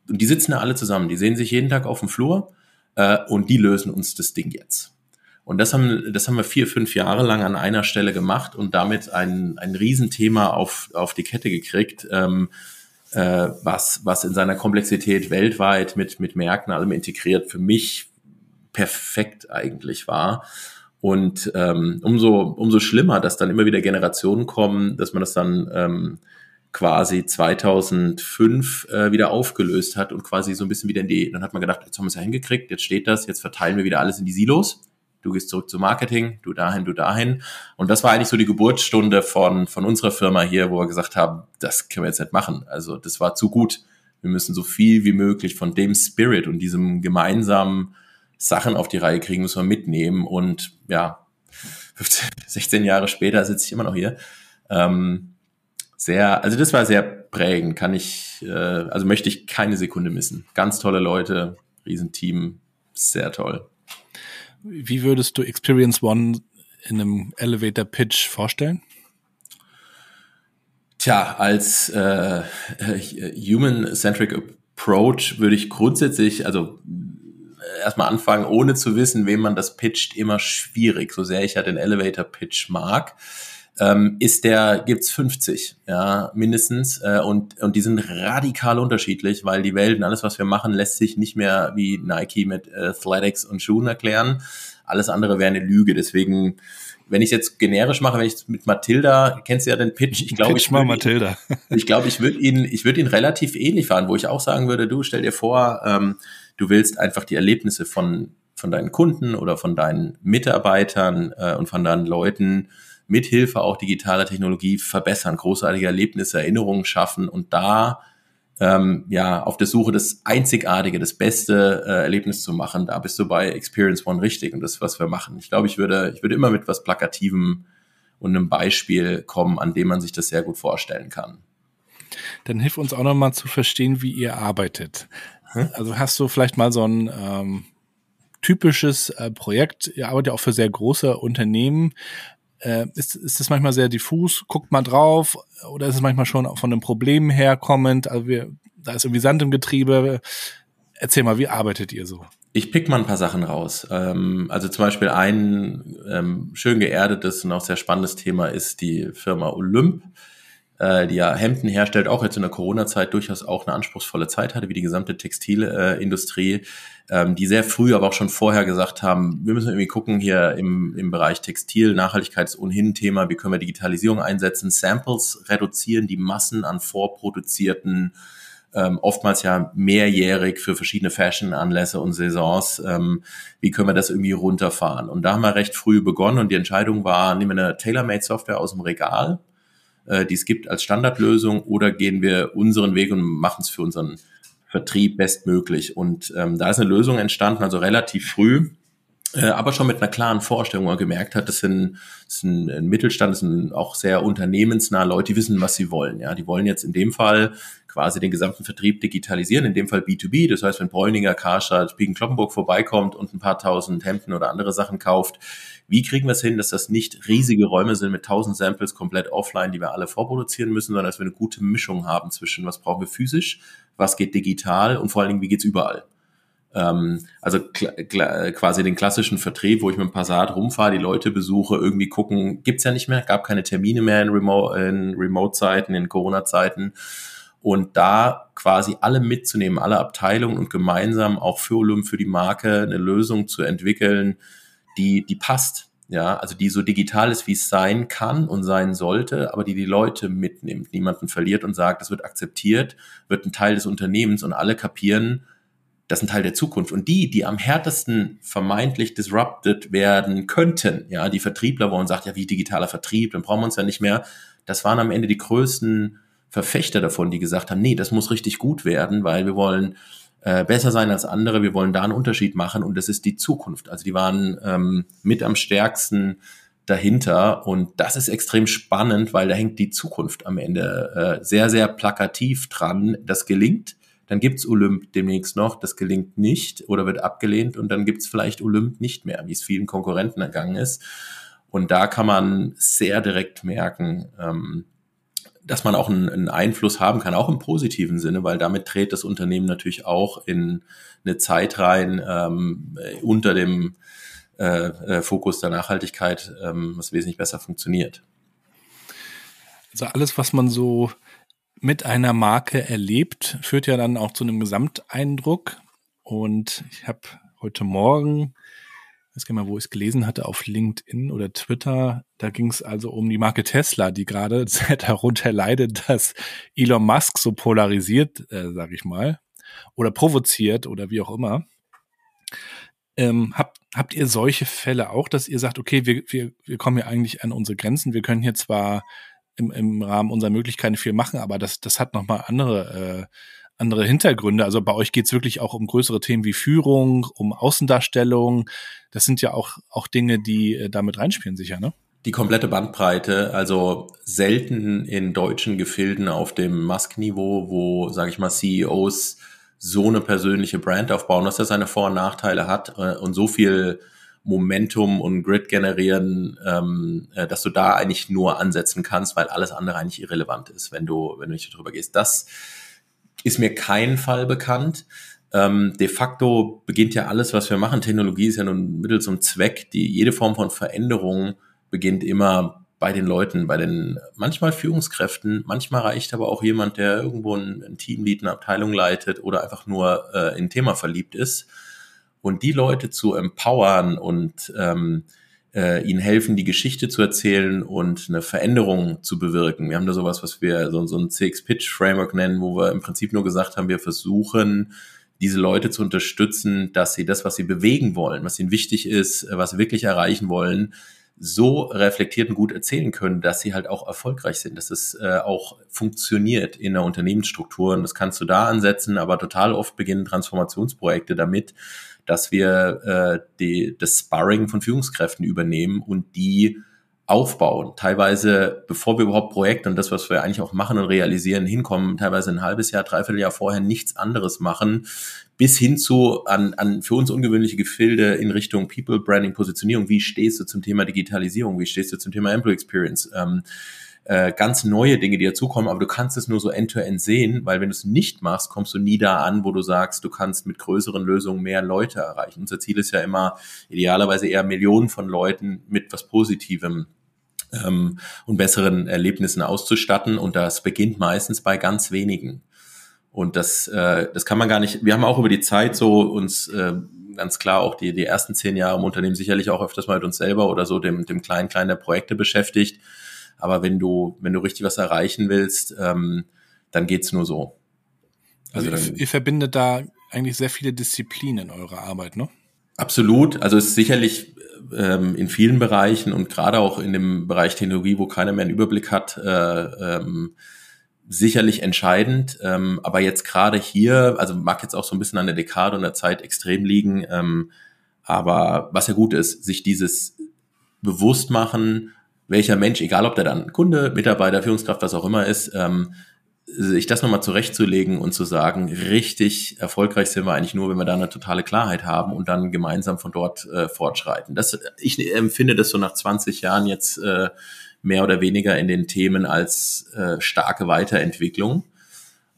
Und die sitzen da alle zusammen, die sehen sich jeden Tag auf dem Flur äh, und die lösen uns das Ding jetzt. Und das haben, das haben wir vier, fünf Jahre lang an einer Stelle gemacht und damit ein, ein Riesenthema auf, auf die Kette gekriegt. Ähm, äh, was, was in seiner Komplexität weltweit mit, mit Märkten allem integriert für mich perfekt eigentlich war. Und ähm, umso, umso schlimmer, dass dann immer wieder Generationen kommen, dass man das dann ähm, quasi 2005 äh, wieder aufgelöst hat und quasi so ein bisschen wieder in die, dann hat man gedacht, jetzt haben wir es ja hingekriegt, jetzt steht das, jetzt verteilen wir wieder alles in die Silos. Du gehst zurück zum Marketing, du dahin, du dahin. Und das war eigentlich so die Geburtsstunde von, von unserer Firma hier, wo wir gesagt haben, das können wir jetzt nicht machen. Also das war zu gut. Wir müssen so viel wie möglich von dem Spirit und diesem gemeinsamen Sachen auf die Reihe kriegen, müssen wir mitnehmen. Und ja, 15, 16 Jahre später sitze ich immer noch hier. Ähm, sehr, also das war sehr prägend, kann ich, äh, also möchte ich keine Sekunde missen. Ganz tolle Leute, Riesenteam, sehr toll. Wie würdest du Experience One in einem Elevator Pitch vorstellen? Tja, als äh, Human-Centric Approach würde ich grundsätzlich, also erstmal anfangen, ohne zu wissen, wem man das pitcht, immer schwierig. So sehr ich ja den Elevator Pitch mag, ähm, ist der, gibt's 50, ja, mindestens. Äh, und, und die sind radikal unterschiedlich, weil die Welt und alles, was wir machen, lässt sich nicht mehr wie Nike mit Athletics und Schuhen erklären. Alles andere wäre eine Lüge. Deswegen, wenn ich jetzt generisch mache, wenn ich mit Matilda, kennst du ja den Pitch, ich glaube, ich mal Matilda. ich glaube, ich würde ihn, ich würde ihn relativ ähnlich fahren, wo ich auch sagen würde, du stell dir vor, ähm, Du willst einfach die Erlebnisse von, von deinen Kunden oder von deinen Mitarbeitern äh, und von deinen Leuten mithilfe auch digitaler Technologie verbessern, großartige Erlebnisse, Erinnerungen schaffen und da ähm, ja auf der Suche das Einzigartige, das beste äh, Erlebnis zu machen, da bist du bei Experience One richtig und das, was wir machen. Ich glaube, ich würde, ich würde immer mit was Plakativem und einem Beispiel kommen, an dem man sich das sehr gut vorstellen kann. Dann hilf uns auch nochmal zu verstehen, wie ihr arbeitet. Also hast du vielleicht mal so ein ähm, typisches äh, Projekt, ihr arbeitet ja auch für sehr große Unternehmen. Äh, ist, ist das manchmal sehr diffus? Guckt mal drauf oder ist es manchmal schon von einem Problem herkommend? Also wir, da ist irgendwie Sand im Getriebe. Erzähl mal, wie arbeitet ihr so? Ich pick mal ein paar Sachen raus. Ähm, also zum Beispiel ein ähm, schön geerdetes und auch sehr spannendes Thema ist die Firma Olymp äh, die ja Hemden herstellt, auch jetzt in der Corona-Zeit durchaus auch eine anspruchsvolle Zeit hatte, wie die gesamte Textilindustrie, ähm, die sehr früh, aber auch schon vorher gesagt haben, wir müssen irgendwie gucken hier im, im Bereich Textil, Nachhaltigkeit ist ohnehin ein Thema, wie können wir Digitalisierung einsetzen, Samples reduzieren, die Massen an vorproduzierten ähm, oftmals ja mehrjährig für verschiedene Fashion-Anlässe und Saisons. Ähm, wie können wir das irgendwie runterfahren? Und da haben wir recht früh begonnen und die Entscheidung war, nehmen wir eine Tailor-Made-Software aus dem Regal äh, die es gibt als Standardlösung oder gehen wir unseren Weg und machen es für unseren Vertrieb bestmöglich. Und ähm, da ist eine Lösung entstanden, also relativ früh, äh, aber schon mit einer klaren Vorstellung, wo man gemerkt hat, das sind, das sind ein Mittelstand, das sind auch sehr unternehmensnah Leute, die wissen, was sie wollen. Ja, die wollen jetzt in dem Fall quasi den gesamten Vertrieb digitalisieren, in dem Fall B2B. Das heißt, wenn Bräuninger, Karstadt, Spiegen Kloppenburg vorbeikommt und ein paar tausend Hemden oder andere Sachen kauft, wie kriegen wir es hin, dass das nicht riesige Räume sind mit tausend Samples komplett offline, die wir alle vorproduzieren müssen, sondern dass wir eine gute Mischung haben zwischen, was brauchen wir physisch, was geht digital und vor allen Dingen, wie geht's überall. Ähm, also quasi den klassischen Vertrieb, wo ich mit dem Passat rumfahre, die Leute besuche, irgendwie gucken, gibt's ja nicht mehr, gab keine Termine mehr in Remote-Zeiten, in, Remote in Corona-Zeiten und da quasi alle mitzunehmen, alle Abteilungen und gemeinsam auch für Olymp, für die Marke eine Lösung zu entwickeln, die, die passt. Ja, also die so digital ist, wie es sein kann und sein sollte, aber die die Leute mitnimmt, niemanden verliert und sagt, es wird akzeptiert, wird ein Teil des Unternehmens und alle kapieren, das ist ein Teil der Zukunft. Und die, die am härtesten vermeintlich disrupted werden könnten, ja, die Vertriebler, wo man sagt, ja, wie digitaler Vertrieb, dann brauchen wir uns ja nicht mehr, das waren am Ende die größten Verfechter davon, die gesagt haben, nee, das muss richtig gut werden, weil wir wollen äh, besser sein als andere, wir wollen da einen Unterschied machen und das ist die Zukunft. Also die waren ähm, mit am stärksten dahinter und das ist extrem spannend, weil da hängt die Zukunft am Ende äh, sehr, sehr plakativ dran. Das gelingt, dann gibt's Olymp demnächst noch, das gelingt nicht oder wird abgelehnt und dann gibt's vielleicht Olymp nicht mehr, wie es vielen Konkurrenten ergangen ist. Und da kann man sehr direkt merken, ähm, dass man auch einen, einen, Einfluss haben kann, auch im positiven Sinne, weil damit dreht das Unternehmen natürlich auch in eine Zeit rein ähm, unter dem äh, äh, Fokus der Nachhaltigkeit, ähm, was wesentlich besser funktioniert. Also alles, was man so mit einer Marke erlebt, führt ja dann auch zu einem Gesamteindruck. Und ich habe heute Morgen weiß gar nicht mal, wo ich es gelesen hatte, auf LinkedIn oder Twitter. Da ging es also um die Marke Tesla, die gerade darunter leidet, dass Elon Musk so polarisiert, äh, sage ich mal, oder provoziert oder wie auch immer. Ähm, habt, habt ihr solche Fälle auch, dass ihr sagt, okay, wir, wir, wir kommen ja eigentlich an unsere Grenzen, wir können hier zwar im, im Rahmen unserer Möglichkeiten viel machen, aber das, das hat nochmal andere äh, andere Hintergründe. Also bei euch geht es wirklich auch um größere Themen wie Führung, um Außendarstellung. Das sind ja auch, auch Dinge, die äh, damit reinspielen, sicher, ne? Die komplette Bandbreite, also selten in deutschen Gefilden auf dem Musk-Niveau, wo, sage ich mal, CEOs so eine persönliche Brand aufbauen, dass er seine Vor- und Nachteile hat äh, und so viel Momentum und Grid generieren, ähm, äh, dass du da eigentlich nur ansetzen kannst, weil alles andere eigentlich irrelevant ist, wenn du, wenn du nicht darüber gehst. Das ist mir kein Fall bekannt. Ähm, de facto beginnt ja alles, was wir machen. Technologie ist ja nun Mittel zum Zweck. Die, jede Form von Veränderung beginnt immer bei den Leuten, bei den manchmal Führungskräften. Manchmal reicht aber auch jemand, der irgendwo ein, ein Teamlead, eine Abteilung leitet oder einfach nur äh, in ein Thema verliebt ist. Und die Leute zu empowern und ähm, äh, ihnen helfen, die Geschichte zu erzählen und eine Veränderung zu bewirken. Wir haben da sowas, was wir so, so ein CX-Pitch-Framework nennen, wo wir im Prinzip nur gesagt haben, wir versuchen, diese Leute zu unterstützen, dass sie das, was sie bewegen wollen, was ihnen wichtig ist, was sie wirklich erreichen wollen, so reflektiert und gut erzählen können, dass sie halt auch erfolgreich sind, dass es äh, auch funktioniert in der Unternehmensstruktur. Und das kannst du da ansetzen, aber total oft beginnen Transformationsprojekte damit, dass wir äh, die, das Sparring von Führungskräften übernehmen und die aufbauen. Teilweise, bevor wir überhaupt Projekte und das, was wir eigentlich auch machen und realisieren, hinkommen, teilweise ein halbes Jahr, dreiviertel Jahr vorher nichts anderes machen, bis hin zu an, an für uns ungewöhnliche Gefilde in Richtung People Branding, Positionierung. Wie stehst du zum Thema Digitalisierung? Wie stehst du zum Thema Employee Experience? Ähm, äh, ganz neue Dinge, die dazukommen, aber du kannst es nur so end-to-end -end sehen, weil wenn du es nicht machst, kommst du nie da an, wo du sagst, du kannst mit größeren Lösungen mehr Leute erreichen. Unser Ziel ist ja immer idealerweise eher Millionen von Leuten mit was Positivem ähm, und besseren Erlebnissen auszustatten und das beginnt meistens bei ganz wenigen. Und das, äh, das kann man gar nicht. Wir haben auch über die Zeit so uns äh, ganz klar auch die, die ersten zehn Jahre im Unternehmen sicherlich auch öfters mal mit uns selber oder so dem, dem kleinen, kleinen der Projekte beschäftigt. Aber wenn du, wenn du richtig was erreichen willst, ähm, dann geht's nur so. Also, also ihr, ihr verbindet da eigentlich sehr viele Disziplinen in eurer Arbeit, ne? Absolut. Also es ist sicherlich ähm, in vielen Bereichen und gerade auch in dem Bereich Technologie, wo keiner mehr einen Überblick hat, äh, ähm, sicherlich entscheidend. Ähm, aber jetzt gerade hier, also mag jetzt auch so ein bisschen an der Dekade und der Zeit extrem liegen, ähm, aber was ja gut ist, sich dieses bewusst machen, welcher Mensch, egal ob der dann Kunde, Mitarbeiter, Führungskraft, was auch immer ist, ähm, sich das nochmal zurechtzulegen und zu sagen, richtig erfolgreich sind wir eigentlich nur, wenn wir da eine totale Klarheit haben und dann gemeinsam von dort äh, fortschreiten. Das, ich empfinde das so nach 20 Jahren jetzt äh, mehr oder weniger in den Themen als äh, starke Weiterentwicklung.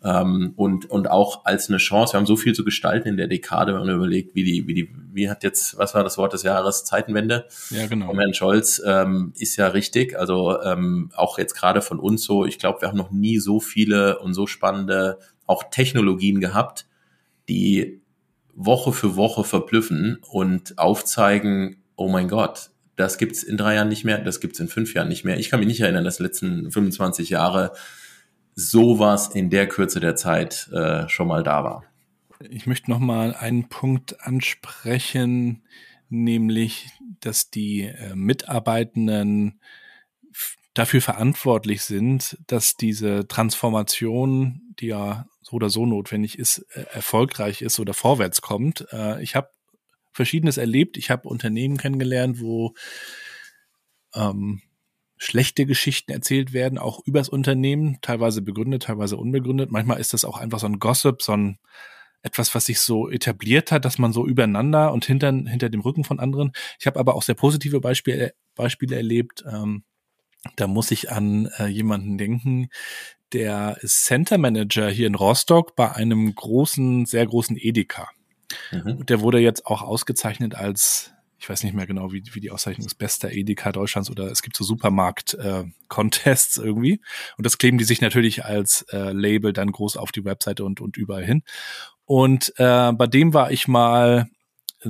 Ähm, und, und auch als eine Chance. Wir haben so viel zu gestalten in der Dekade, wenn man überlegt, wie die, wie die, wie hat jetzt, was war das Wort des Jahres? Zeitenwende. Ja, genau. Von Herrn Scholz ähm, ist ja richtig. Also ähm, auch jetzt gerade von uns so, ich glaube, wir haben noch nie so viele und so spannende auch Technologien gehabt, die Woche für Woche verblüffen und aufzeigen, oh mein Gott, das gibt's in drei Jahren nicht mehr, das gibt's in fünf Jahren nicht mehr. Ich kann mich nicht erinnern, dass letzten 25 Jahre sowas in der Kürze der Zeit äh, schon mal da war. Ich möchte noch mal einen Punkt ansprechen, nämlich, dass die äh, Mitarbeitenden dafür verantwortlich sind, dass diese Transformation, die ja so oder so notwendig ist, äh, erfolgreich ist oder vorwärts kommt. Äh, ich habe Verschiedenes erlebt. Ich habe Unternehmen kennengelernt, wo ähm, schlechte Geschichten erzählt werden, auch übers Unternehmen, teilweise begründet, teilweise unbegründet. Manchmal ist das auch einfach so ein Gossip, so ein etwas, was sich so etabliert hat, dass man so übereinander und hinter, hinter dem Rücken von anderen. Ich habe aber auch sehr positive Beispiele, Beispiele erlebt. Ähm, da muss ich an äh, jemanden denken, der ist Center Manager hier in Rostock bei einem großen, sehr großen Edeka. Mhm. Und der wurde jetzt auch ausgezeichnet als, ich weiß nicht mehr genau, wie, wie die Auszeichnung ist, bester Edeka Deutschlands oder es gibt so Supermarkt-Contests äh, irgendwie. Und das kleben die sich natürlich als äh, Label dann groß auf die Webseite und, und überall hin. Und äh, bei dem war ich mal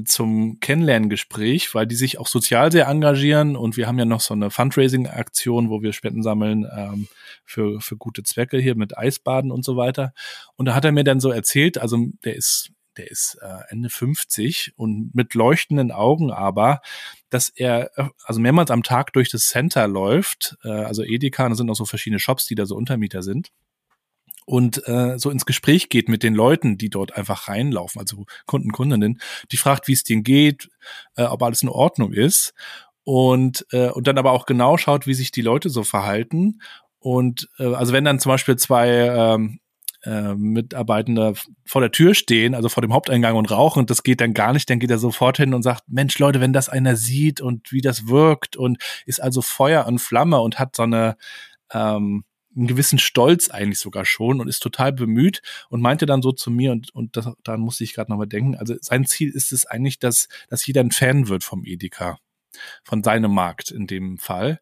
zum Kennenlerngespräch, weil die sich auch sozial sehr engagieren und wir haben ja noch so eine Fundraising-Aktion, wo wir Spenden sammeln ähm, für, für gute Zwecke hier mit Eisbaden und so weiter. Und da hat er mir dann so erzählt, also der ist der ist äh, Ende 50 und mit leuchtenden Augen aber, dass er äh, also mehrmals am Tag durch das Center läuft, äh, also Edeka, da sind auch so verschiedene Shops, die da so Untermieter sind und äh, so ins Gespräch geht mit den Leuten, die dort einfach reinlaufen, also Kunden, Kundinnen, die fragt, wie es denen geht, äh, ob alles in Ordnung ist und äh, und dann aber auch genau schaut, wie sich die Leute so verhalten und äh, also wenn dann zum Beispiel zwei ähm, äh, Mitarbeitende vor der Tür stehen, also vor dem Haupteingang und rauchen, das geht dann gar nicht, dann geht er sofort hin und sagt, Mensch Leute, wenn das einer sieht und wie das wirkt und ist also Feuer und Flamme und hat so eine ähm, einen gewissen Stolz eigentlich sogar schon und ist total bemüht und meinte dann so zu mir und, und das, daran musste ich gerade nochmal denken, also sein Ziel ist es eigentlich, dass, dass jeder ein Fan wird vom Edeka, von seinem Markt in dem Fall.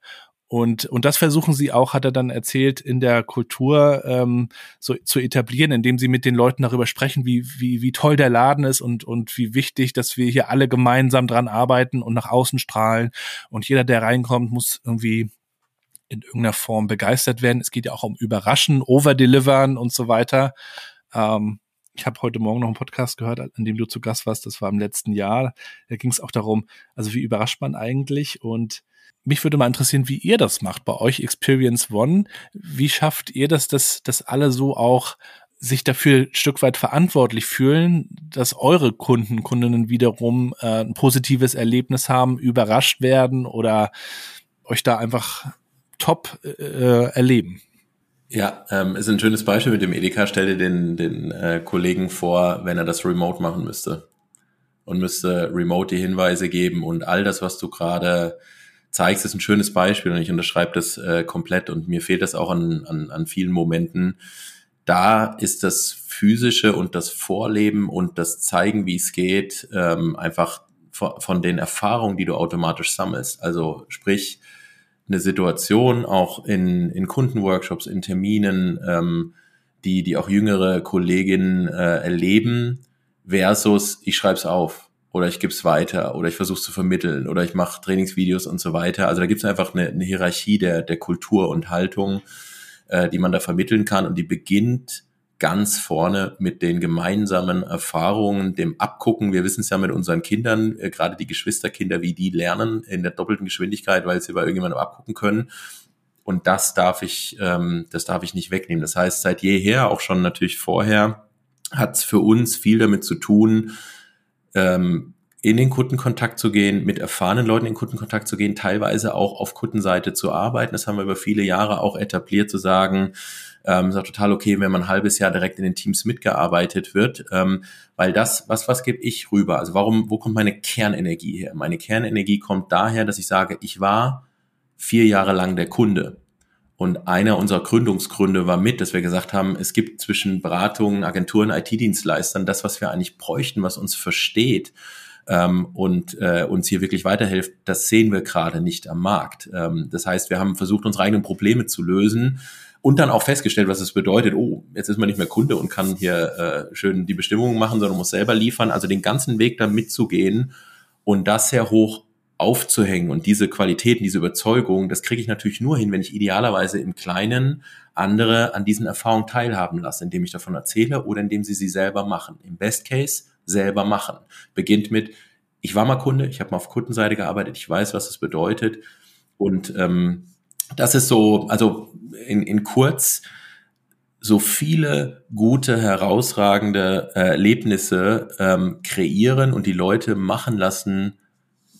Und, und das versuchen sie auch, hat er dann erzählt, in der Kultur ähm, so zu etablieren, indem sie mit den Leuten darüber sprechen, wie, wie, wie toll der Laden ist und, und wie wichtig, dass wir hier alle gemeinsam dran arbeiten und nach außen strahlen. Und jeder, der reinkommt, muss irgendwie in irgendeiner Form begeistert werden. Es geht ja auch um Überraschen, Overdelivern und so weiter. Ähm, ich habe heute Morgen noch einen Podcast gehört, an dem du zu Gast warst. Das war im letzten Jahr. Da ging es auch darum, also wie überrascht man eigentlich? Und mich würde mal interessieren, wie ihr das macht bei euch Experience One. Wie schafft ihr das, dass, dass alle so auch sich dafür ein Stück weit verantwortlich fühlen, dass eure Kunden, Kundinnen wiederum äh, ein positives Erlebnis haben, überrascht werden oder euch da einfach top äh, erleben. Ja, ähm, ist ein schönes Beispiel mit dem Edeka. Stell dir den, den äh, Kollegen vor, wenn er das remote machen müsste und müsste remote die Hinweise geben und all das, was du gerade zeigst, ist ein schönes Beispiel und ich unterschreibe das äh, komplett und mir fehlt das auch an, an, an vielen Momenten. Da ist das Physische und das Vorleben und das Zeigen, wie es geht, ähm, einfach von, von den Erfahrungen, die du automatisch sammelst. Also sprich, eine Situation auch in, in Kundenworkshops, in Terminen, ähm, die, die auch jüngere Kolleginnen äh, erleben, versus ich schreibe es auf oder ich gebe es weiter oder ich versuche es zu vermitteln oder ich mache Trainingsvideos und so weiter. Also da gibt es einfach eine, eine Hierarchie der, der Kultur und Haltung, äh, die man da vermitteln kann und die beginnt ganz vorne mit den gemeinsamen Erfahrungen, dem Abgucken. Wir wissen es ja mit unseren Kindern, äh, gerade die Geschwisterkinder, wie die lernen in der doppelten Geschwindigkeit, weil sie bei irgendjemandem abgucken können. Und das darf ich, ähm, das darf ich nicht wegnehmen. Das heißt, seit jeher, auch schon natürlich vorher, hat es für uns viel damit zu tun, ähm, in den Kundenkontakt zu gehen, mit erfahrenen Leuten in Kundenkontakt zu gehen, teilweise auch auf Kundenseite zu arbeiten. Das haben wir über viele Jahre auch etabliert, zu sagen, ähm, ist auch total okay, wenn man ein halbes Jahr direkt in den Teams mitgearbeitet wird, ähm, weil das, was, was gebe ich rüber? Also warum, wo kommt meine Kernenergie her? Meine Kernenergie kommt daher, dass ich sage, ich war vier Jahre lang der Kunde. Und einer unserer Gründungsgründe war mit, dass wir gesagt haben, es gibt zwischen Beratungen, Agenturen, IT-Dienstleistern das, was wir eigentlich bräuchten, was uns versteht ähm, und äh, uns hier wirklich weiterhilft, das sehen wir gerade nicht am Markt. Ähm, das heißt, wir haben versucht, unsere eigenen Probleme zu lösen und dann auch festgestellt, was es bedeutet, oh, jetzt ist man nicht mehr Kunde und kann hier äh, schön die Bestimmungen machen, sondern muss selber liefern. Also den ganzen Weg da mitzugehen und das sehr hoch aufzuhängen und diese Qualitäten, diese Überzeugung, das kriege ich natürlich nur hin, wenn ich idealerweise im Kleinen andere an diesen Erfahrungen teilhaben lasse, indem ich davon erzähle oder indem sie sie selber machen. Im Best Case selber machen. Beginnt mit, ich war mal Kunde, ich habe mal auf Kundenseite gearbeitet, ich weiß, was das bedeutet und ähm, das ist so, also in, in kurz, so viele gute, herausragende Erlebnisse ähm, kreieren und die Leute machen lassen,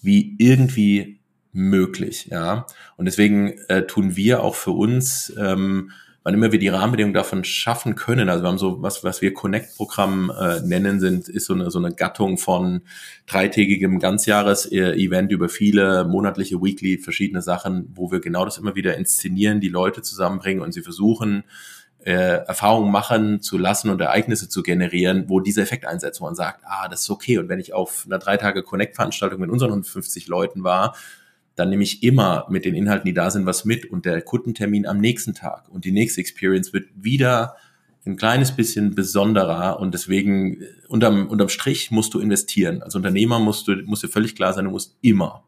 wie irgendwie möglich. Ja, und deswegen äh, tun wir auch für uns ähm, wann immer wir die Rahmenbedingungen davon schaffen können, also wir haben so was, was wir Connect-Programm äh, nennen, sind, ist so eine, so eine Gattung von dreitägigem Ganzjahres-Event über viele monatliche, weekly, verschiedene Sachen, wo wir genau das immer wieder inszenieren, die Leute zusammenbringen und sie versuchen, äh, Erfahrungen machen zu lassen und Ereignisse zu generieren, wo dieser Effekt einsetzt, wo man sagt, ah, das ist okay. Und wenn ich auf einer drei Tage Connect-Veranstaltung mit unseren 150 Leuten war, dann nehme ich immer mit den Inhalten, die da sind, was mit und der Kundentermin am nächsten Tag und die nächste Experience wird wieder ein kleines bisschen besonderer und deswegen äh, unterm, unterm Strich musst du investieren. Als Unternehmer musst du, musst dir völlig klar sein, du musst immer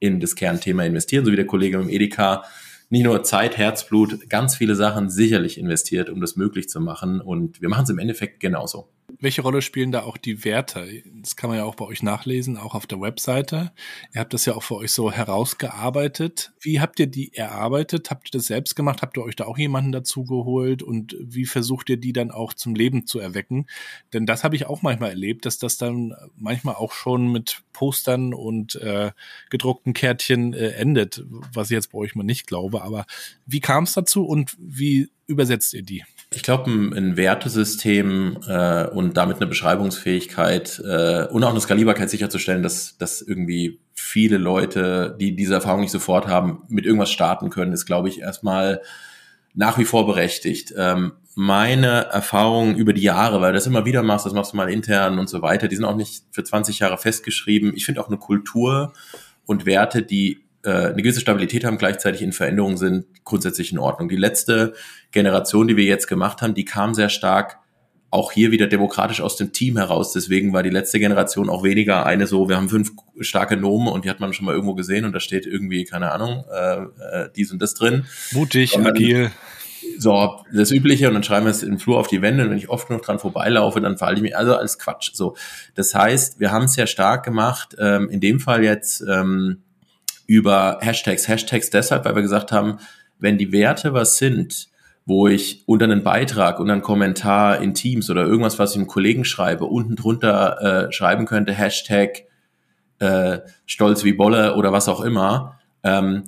in das Kernthema investieren, so wie der Kollege im Edeka nicht nur Zeit, Herzblut, ganz viele Sachen sicherlich investiert, um das möglich zu machen. Und wir machen es im Endeffekt genauso. Welche Rolle spielen da auch die Werte? Das kann man ja auch bei euch nachlesen, auch auf der Webseite. Ihr habt das ja auch für euch so herausgearbeitet. Wie habt ihr die erarbeitet? Habt ihr das selbst gemacht? Habt ihr euch da auch jemanden dazu geholt? Und wie versucht ihr die dann auch zum Leben zu erwecken? Denn das habe ich auch manchmal erlebt, dass das dann manchmal auch schon mit Postern und äh, gedruckten Kärtchen äh, endet, was ich jetzt bei euch mal nicht glaube aber wie kam es dazu und wie übersetzt ihr die? Ich glaube, ein, ein, Wertesystem äh, und damit eine Beschreibungsfähigkeit äh, und auch eine Skalierbarkeit sicherzustellen, dass, dass irgendwie viele Leute, die diese Erfahrung nicht sofort haben, mit irgendwas starten können, ist, glaube ich, erstmal nach wie vor berechtigt. Ähm, meine Erfahrungen über die Jahre, weil du das immer wieder machst, das machst du mal intern und so weiter, die sind auch nicht für 20 Jahre festgeschrieben. Ich finde auch eine Kultur und Werte, die äh, eine gewisse Stabilität haben, gleichzeitig in Veränderungen sind, grundsätzlich in Ordnung. Die letzte Generation, die wir jetzt gemacht haben, die kam sehr stark auch hier wieder demokratisch aus dem Team heraus. Deswegen war die letzte Generation auch weniger eine so, wir haben fünf starke Nomen und die hat man schon mal irgendwo gesehen und da steht irgendwie, keine Ahnung, äh, äh, dies und das drin. Mutig, agil. So, das Übliche und dann schreiben wir es im Flur auf die Wände und wenn ich oft noch dran vorbeilaufe, dann verhalte ich mich also als Quatsch. So, das heißt, wir haben es sehr stark gemacht. Ähm, in dem Fall jetzt ähm, über Hashtags. Hashtags deshalb, weil wir gesagt haben, wenn die Werte was sind, wo ich unter einen Beitrag, unter einen Kommentar in Teams oder irgendwas, was ich einem Kollegen schreibe, unten drunter äh, schreiben könnte, Hashtag äh, Stolz wie Bolle oder was auch immer, ähm,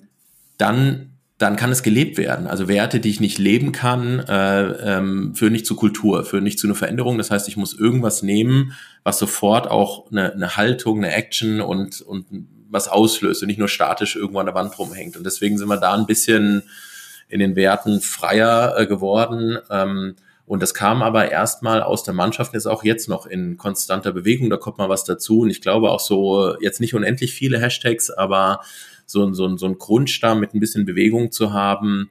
dann dann kann es gelebt werden. Also Werte, die ich nicht leben kann, äh, ähm, führen nicht zu Kultur, führen nicht zu einer Veränderung. Das heißt, ich muss irgendwas nehmen, was sofort auch eine, eine Haltung, eine Action und, und was auslöst und nicht nur statisch irgendwo an der Wand rumhängt. Und deswegen sind wir da ein bisschen in den Werten freier äh, geworden. Ähm, und das kam aber erstmal aus der Mannschaft, ist auch jetzt noch in konstanter Bewegung, da kommt mal was dazu. Und ich glaube auch so, jetzt nicht unendlich viele Hashtags, aber so, so, so ein Grundstamm mit ein bisschen Bewegung zu haben,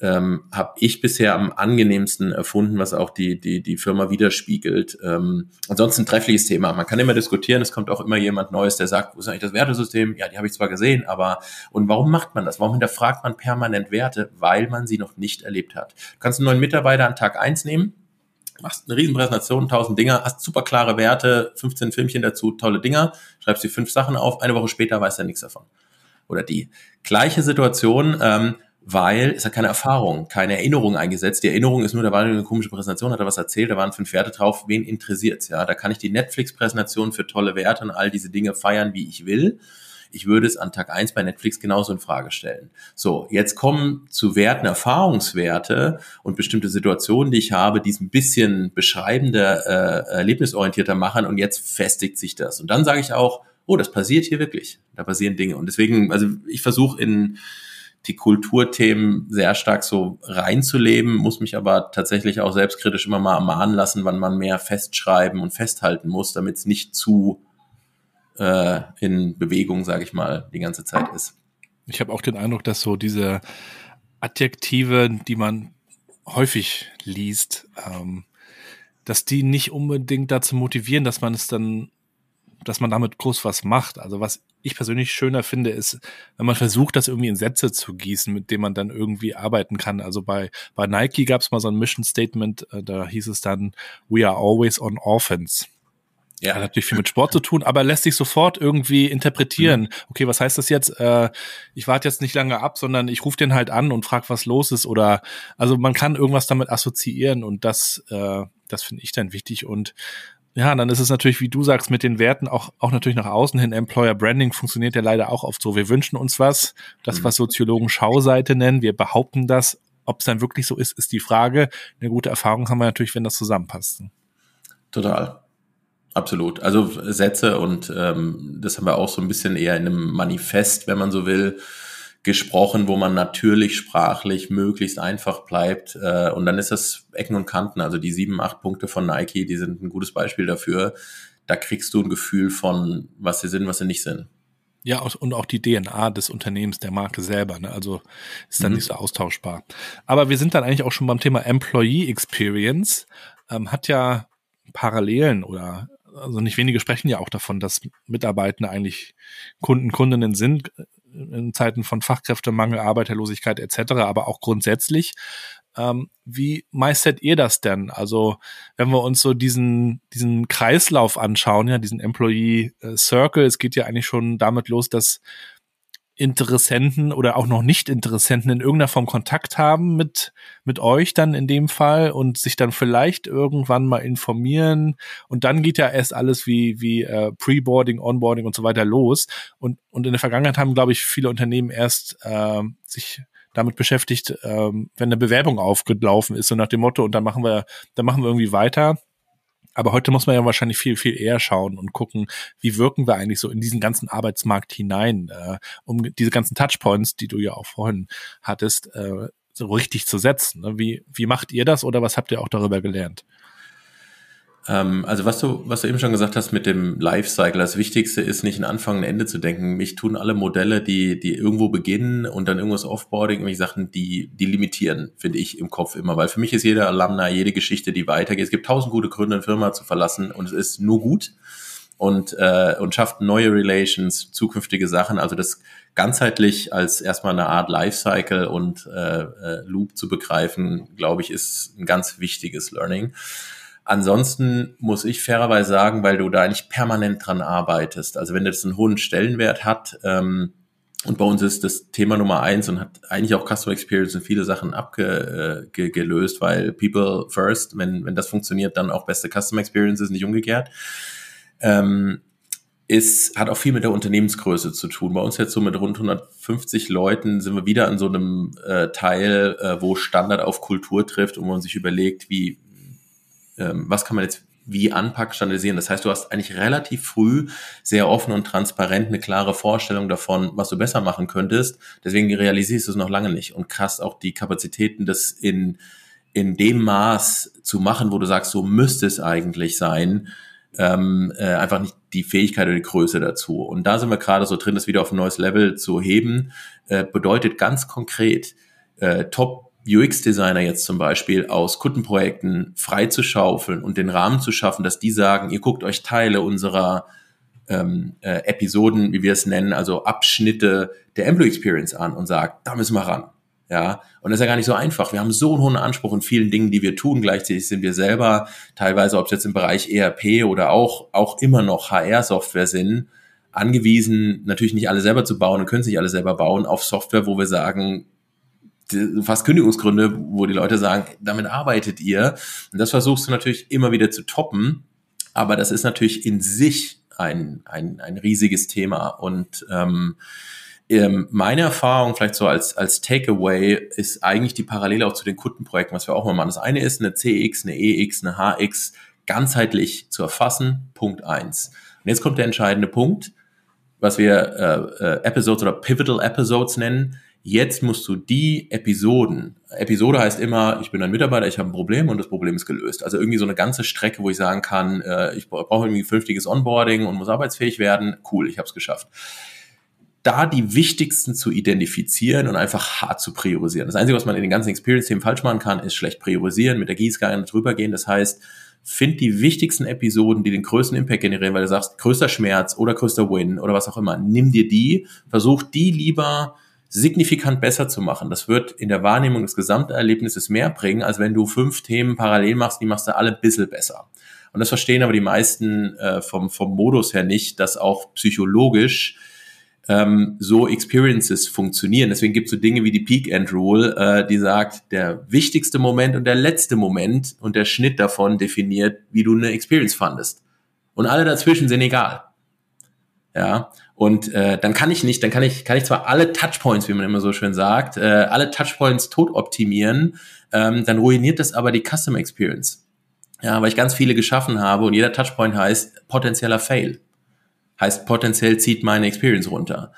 ähm, habe ich bisher am angenehmsten erfunden, was auch die, die, die Firma widerspiegelt. Ähm, ansonsten ein treffliches Thema. Man kann immer diskutieren, es kommt auch immer jemand Neues, der sagt, wo ist eigentlich das Wertesystem? Ja, die habe ich zwar gesehen, aber und warum macht man das? Warum hinterfragt man permanent Werte? Weil man sie noch nicht erlebt hat. Du kannst einen neuen Mitarbeiter an Tag eins nehmen, machst eine Riesenpräsentation, tausend Dinger, hast super klare Werte, 15 Filmchen dazu, tolle Dinger, schreibst die fünf Sachen auf, eine Woche später weiß er nichts davon. Oder die gleiche Situation, ähm, weil es hat keine Erfahrung, keine Erinnerung eingesetzt. Die Erinnerung ist nur, da war eine komische Präsentation, hat er was erzählt, da waren fünf Werte drauf, wen interessiert's, ja? Da kann ich die Netflix-Präsentation für tolle Werte und all diese Dinge feiern, wie ich will. Ich würde es an Tag eins bei Netflix genauso in Frage stellen. So, jetzt kommen zu Werten Erfahrungswerte und bestimmte Situationen, die ich habe, die es ein bisschen beschreibender, äh, erlebnisorientierter machen und jetzt festigt sich das. Und dann sage ich auch, oh, das passiert hier wirklich. Da passieren Dinge. Und deswegen, also ich versuche in die Kulturthemen sehr stark so reinzuleben, muss mich aber tatsächlich auch selbstkritisch immer mal ermahnen lassen, wann man mehr festschreiben und festhalten muss, damit es nicht zu äh, in Bewegung, sage ich mal, die ganze Zeit ist. Ich habe auch den Eindruck, dass so diese Adjektive, die man häufig liest, ähm, dass die nicht unbedingt dazu motivieren, dass man es dann dass man damit groß was macht. Also was ich persönlich schöner finde, ist, wenn man versucht, das irgendwie in Sätze zu gießen, mit denen man dann irgendwie arbeiten kann. Also bei, bei Nike gab es mal so ein Mission Statement, äh, da hieß es dann, we are always on offense. Ja, hat natürlich viel mit Sport zu tun, aber lässt sich sofort irgendwie interpretieren. Mhm. Okay, was heißt das jetzt? Äh, ich warte jetzt nicht lange ab, sondern ich rufe den halt an und frage, was los ist. Oder also man kann irgendwas damit assoziieren und das, äh, das finde ich dann wichtig. Und ja, dann ist es natürlich, wie du sagst, mit den Werten auch, auch natürlich nach außen hin. Employer Branding funktioniert ja leider auch oft so. Wir wünschen uns was, das, mhm. was Soziologen Schauseite nennen. Wir behaupten das. Ob es dann wirklich so ist, ist die Frage. Eine gute Erfahrung haben wir natürlich, wenn das zusammenpasst. Total. Absolut. Also Sätze und ähm, das haben wir auch so ein bisschen eher in einem Manifest, wenn man so will, gesprochen, wo man natürlich sprachlich möglichst einfach bleibt. Äh, und dann ist das Ecken und Kanten, also die sieben, acht Punkte von Nike, die sind ein gutes Beispiel dafür. Da kriegst du ein Gefühl von, was sie sind, was sie nicht sind. Ja, und auch die DNA des Unternehmens, der Marke selber. Ne? Also ist dann mhm. nicht so austauschbar. Aber wir sind dann eigentlich auch schon beim Thema Employee Experience. Ähm, hat ja Parallelen oder also nicht wenige sprechen ja auch davon, dass Mitarbeitende eigentlich Kunden, Kundinnen sind in Zeiten von Fachkräftemangel, Arbeiterlosigkeit etc., aber auch grundsätzlich. Ähm, wie meistert ihr das denn? Also wenn wir uns so diesen diesen Kreislauf anschauen, ja, diesen Employee äh, Circle, es geht ja eigentlich schon damit los, dass Interessenten oder auch noch nicht Interessenten in irgendeiner Form Kontakt haben mit, mit euch dann in dem Fall und sich dann vielleicht irgendwann mal informieren. Und dann geht ja erst alles wie, wie äh, Preboarding, Onboarding und so weiter los. Und, und in der Vergangenheit haben, glaube ich, viele Unternehmen erst äh, sich damit beschäftigt, ähm, wenn eine Bewerbung aufgelaufen ist, so nach dem Motto, und dann machen wir, dann machen wir irgendwie weiter. Aber heute muss man ja wahrscheinlich viel, viel eher schauen und gucken, wie wirken wir eigentlich so in diesen ganzen Arbeitsmarkt hinein, äh, um diese ganzen Touchpoints, die du ja auch vorhin hattest, äh, so richtig zu setzen. Ne? Wie, wie macht ihr das oder was habt ihr auch darüber gelernt? Ähm, also was du, was du eben schon gesagt hast mit dem Lifecycle, das Wichtigste ist nicht ein Anfang, ein Ende zu denken. Mich tun alle Modelle, die, die irgendwo beginnen und dann irgendwas Offboarding, irgendwelche Sachen, die, die limitieren, finde ich im Kopf immer. Weil für mich ist jeder Alumni, jede Geschichte, die weitergeht. Es gibt tausend gute Gründe, eine Firma zu verlassen und es ist nur gut und, äh, und schafft neue Relations, zukünftige Sachen. Also das ganzheitlich als erstmal eine Art Lifecycle und äh, äh, Loop zu begreifen, glaube ich, ist ein ganz wichtiges Learning. Ansonsten muss ich fairerweise sagen, weil du da eigentlich permanent dran arbeitest. Also wenn das einen hohen Stellenwert hat, ähm, und bei uns ist das Thema Nummer eins und hat eigentlich auch Customer Experience und viele Sachen abgelöst, äh, weil People first, wenn, wenn das funktioniert, dann auch beste Customer Experiences, nicht umgekehrt. Ähm, ist, hat auch viel mit der Unternehmensgröße zu tun. Bei uns jetzt so mit rund 150 Leuten sind wir wieder an so einem äh, Teil, äh, wo Standard auf Kultur trifft und man sich überlegt, wie, ähm, was kann man jetzt wie anpacken, standardisieren. Das heißt, du hast eigentlich relativ früh sehr offen und transparent eine klare Vorstellung davon, was du besser machen könntest. Deswegen realisierst du es noch lange nicht und hast auch die Kapazitäten, das in, in dem Maß zu machen, wo du sagst, so müsste es eigentlich sein, ähm, äh, einfach nicht die Fähigkeit oder die Größe dazu. Und da sind wir gerade so drin, das wieder auf ein neues Level zu heben, äh, bedeutet ganz konkret, äh, Top UX-Designer jetzt zum Beispiel aus Kundenprojekten freizuschaufeln und den Rahmen zu schaffen, dass die sagen, ihr guckt euch Teile unserer ähm, äh, Episoden, wie wir es nennen, also Abschnitte der Employee Experience an und sagt, da müssen wir ran. Ja, und das ist ja gar nicht so einfach. Wir haben so einen hohen Anspruch in vielen Dingen, die wir tun. Gleichzeitig sind wir selber teilweise, ob es jetzt im Bereich ERP oder auch, auch immer noch HR-Software sind, angewiesen, natürlich nicht alle selber zu bauen und können sich alle selber bauen, auf Software, wo wir sagen, fast Kündigungsgründe, wo die Leute sagen, damit arbeitet ihr. Und das versuchst du natürlich immer wieder zu toppen. Aber das ist natürlich in sich ein, ein, ein riesiges Thema. Und ähm, ähm meine Erfahrung vielleicht so als, als Takeaway ist eigentlich die Parallele auch zu den Kundenprojekten, was wir auch mal machen. Das eine ist eine CX, eine EX, eine HX ganzheitlich zu erfassen. Punkt eins. Und jetzt kommt der entscheidende Punkt, was wir äh, äh, Episodes oder Pivotal Episodes nennen Jetzt musst du die Episoden, Episode heißt immer, ich bin ein Mitarbeiter, ich habe ein Problem und das Problem ist gelöst. Also irgendwie so eine ganze Strecke, wo ich sagen kann, äh, ich brauche irgendwie vernünftiges Onboarding und muss arbeitsfähig werden. Cool, ich habe es geschafft. Da die wichtigsten zu identifizieren und einfach hart zu priorisieren. Das Einzige, was man in den ganzen Experience-Themen falsch machen kann, ist schlecht priorisieren, mit der Gießkanne drüber gehen. Das heißt, find die wichtigsten Episoden, die den größten Impact generieren, weil du sagst, größter Schmerz oder größter Win oder was auch immer. Nimm dir die, versuch die lieber signifikant besser zu machen. Das wird in der Wahrnehmung des Gesamterlebnisses mehr bringen, als wenn du fünf Themen parallel machst, die machst du alle ein bisschen besser. Und das verstehen aber die meisten äh, vom, vom Modus her nicht, dass auch psychologisch ähm, so Experiences funktionieren. Deswegen gibt es so Dinge wie die Peak End Rule, äh, die sagt, der wichtigste Moment und der letzte Moment und der Schnitt davon definiert, wie du eine Experience fandest. Und alle dazwischen sind egal. Ja, und äh, dann kann ich nicht, dann kann ich, kann ich zwar alle Touchpoints, wie man immer so schön sagt, äh, alle Touchpoints tot optimieren, ähm, dann ruiniert das aber die Custom Experience. Ja, weil ich ganz viele geschaffen habe und jeder Touchpoint heißt potenzieller Fail. Heißt potenziell zieht meine Experience runter.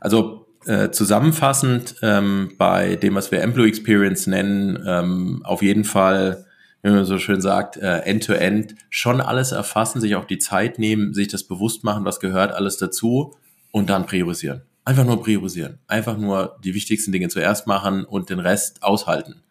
Also äh, zusammenfassend ähm, bei dem, was wir Employee Experience nennen, ähm, auf jeden Fall, wie man so schön sagt, äh, End-to-End, -End, schon alles erfassen, sich auch die Zeit nehmen, sich das bewusst machen, was gehört alles dazu und dann priorisieren. Einfach nur priorisieren. Einfach nur die wichtigsten Dinge zuerst machen und den Rest aushalten.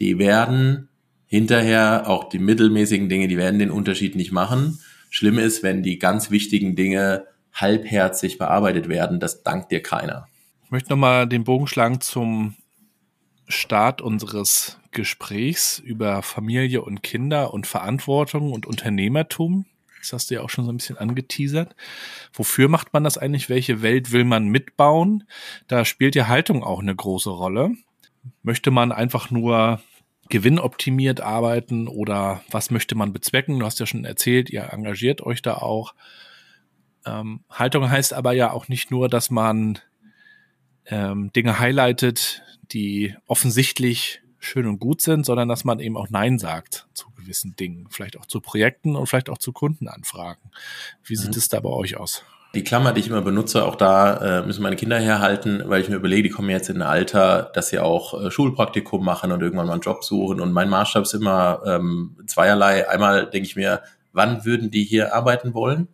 Die werden hinterher, auch die mittelmäßigen Dinge, die werden den Unterschied nicht machen. Schlimm ist, wenn die ganz wichtigen Dinge halbherzig bearbeitet werden. Das dankt dir keiner. Ich möchte nochmal den Bogen schlagen zum Start unseres Gesprächs über Familie und Kinder und Verantwortung und Unternehmertum. Das hast du ja auch schon so ein bisschen angeteasert. Wofür macht man das eigentlich? Welche Welt will man mitbauen? Da spielt ja Haltung auch eine große Rolle. Möchte man einfach nur gewinnoptimiert arbeiten oder was möchte man bezwecken? Du hast ja schon erzählt, ihr engagiert euch da auch. Ähm, Haltung heißt aber ja auch nicht nur, dass man ähm, Dinge highlightet, die offensichtlich schön und gut sind, sondern dass man eben auch Nein sagt zu gewissen Dingen, vielleicht auch zu Projekten und vielleicht auch zu Kundenanfragen. Wie sieht mhm. es da bei euch aus? Die Klammer, die ich immer benutze, auch da äh, müssen meine Kinder herhalten, weil ich mir überlege, die kommen jetzt in ein Alter, dass sie auch äh, Schulpraktikum machen und irgendwann mal einen Job suchen. Und mein Maßstab ist immer ähm, zweierlei. Einmal denke ich mir, wann würden die hier arbeiten wollen?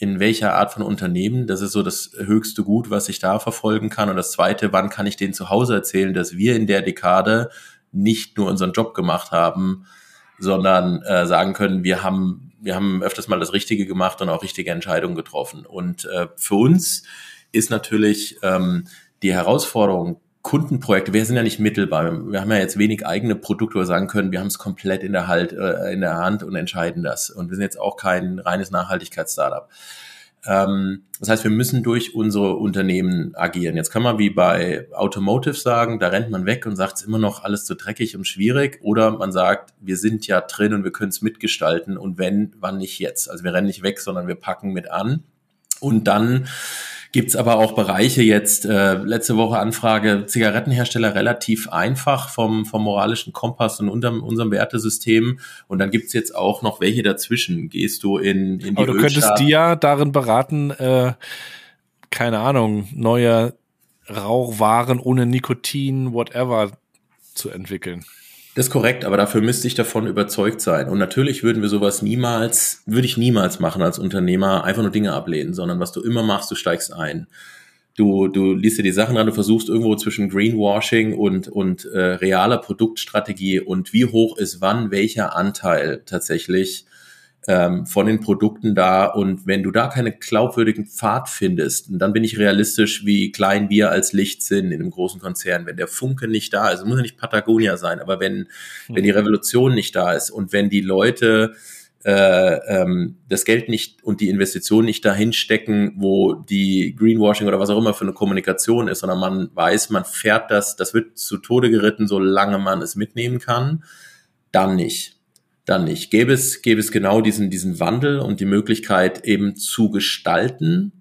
In welcher Art von Unternehmen? Das ist so das höchste Gut, was ich da verfolgen kann. Und das zweite, wann kann ich denen zu Hause erzählen, dass wir in der Dekade nicht nur unseren Job gemacht haben, sondern äh, sagen können, wir haben wir haben öfters mal das Richtige gemacht und auch richtige Entscheidungen getroffen. Und äh, für uns ist natürlich ähm, die Herausforderung, Kundenprojekte, wir sind ja nicht mittelbar. Wir haben ja jetzt wenig eigene Produkte, wo wir sagen können, wir haben es komplett in der, halt, äh, in der Hand und entscheiden das. Und wir sind jetzt auch kein reines Nachhaltigkeitsstartup. Ähm, das heißt, wir müssen durch unsere Unternehmen agieren. Jetzt kann man wie bei Automotive sagen, da rennt man weg und sagt es immer noch alles zu dreckig und schwierig. Oder man sagt, wir sind ja drin und wir können es mitgestalten und wenn, wann nicht jetzt. Also wir rennen nicht weg, sondern wir packen mit an. Und dann Gibt es aber auch Bereiche jetzt, äh, letzte Woche Anfrage, Zigarettenhersteller relativ einfach vom, vom moralischen Kompass und unserem, unserem Wertesystem. Und dann gibt es jetzt auch noch welche dazwischen. Gehst du in, in die Aber du könntest die ja darin beraten, äh, keine Ahnung, neue Rauchwaren ohne Nikotin, whatever zu entwickeln. Das ist korrekt, aber dafür müsste ich davon überzeugt sein. Und natürlich würden wir sowas niemals, würde ich niemals machen als Unternehmer, einfach nur Dinge ablehnen, sondern was du immer machst, du steigst ein. Du, du liest dir die Sachen an, du versuchst irgendwo zwischen Greenwashing und, und äh, realer Produktstrategie und wie hoch ist wann welcher Anteil tatsächlich ähm, von den Produkten da. Und wenn du da keine glaubwürdigen Pfad findest, dann bin ich realistisch, wie klein wir als Licht sind in einem großen Konzern. Wenn der Funke nicht da ist, muss ja nicht Patagonia sein, aber wenn, wenn die Revolution nicht da ist und wenn die Leute äh, ähm, das Geld nicht und die Investition nicht dahin stecken, wo die Greenwashing oder was auch immer für eine Kommunikation ist, sondern man weiß, man fährt das, das wird zu Tode geritten, solange man es mitnehmen kann, dann nicht dann nicht. Gäbe es, gäbe es genau diesen, diesen Wandel und die Möglichkeit eben zu gestalten,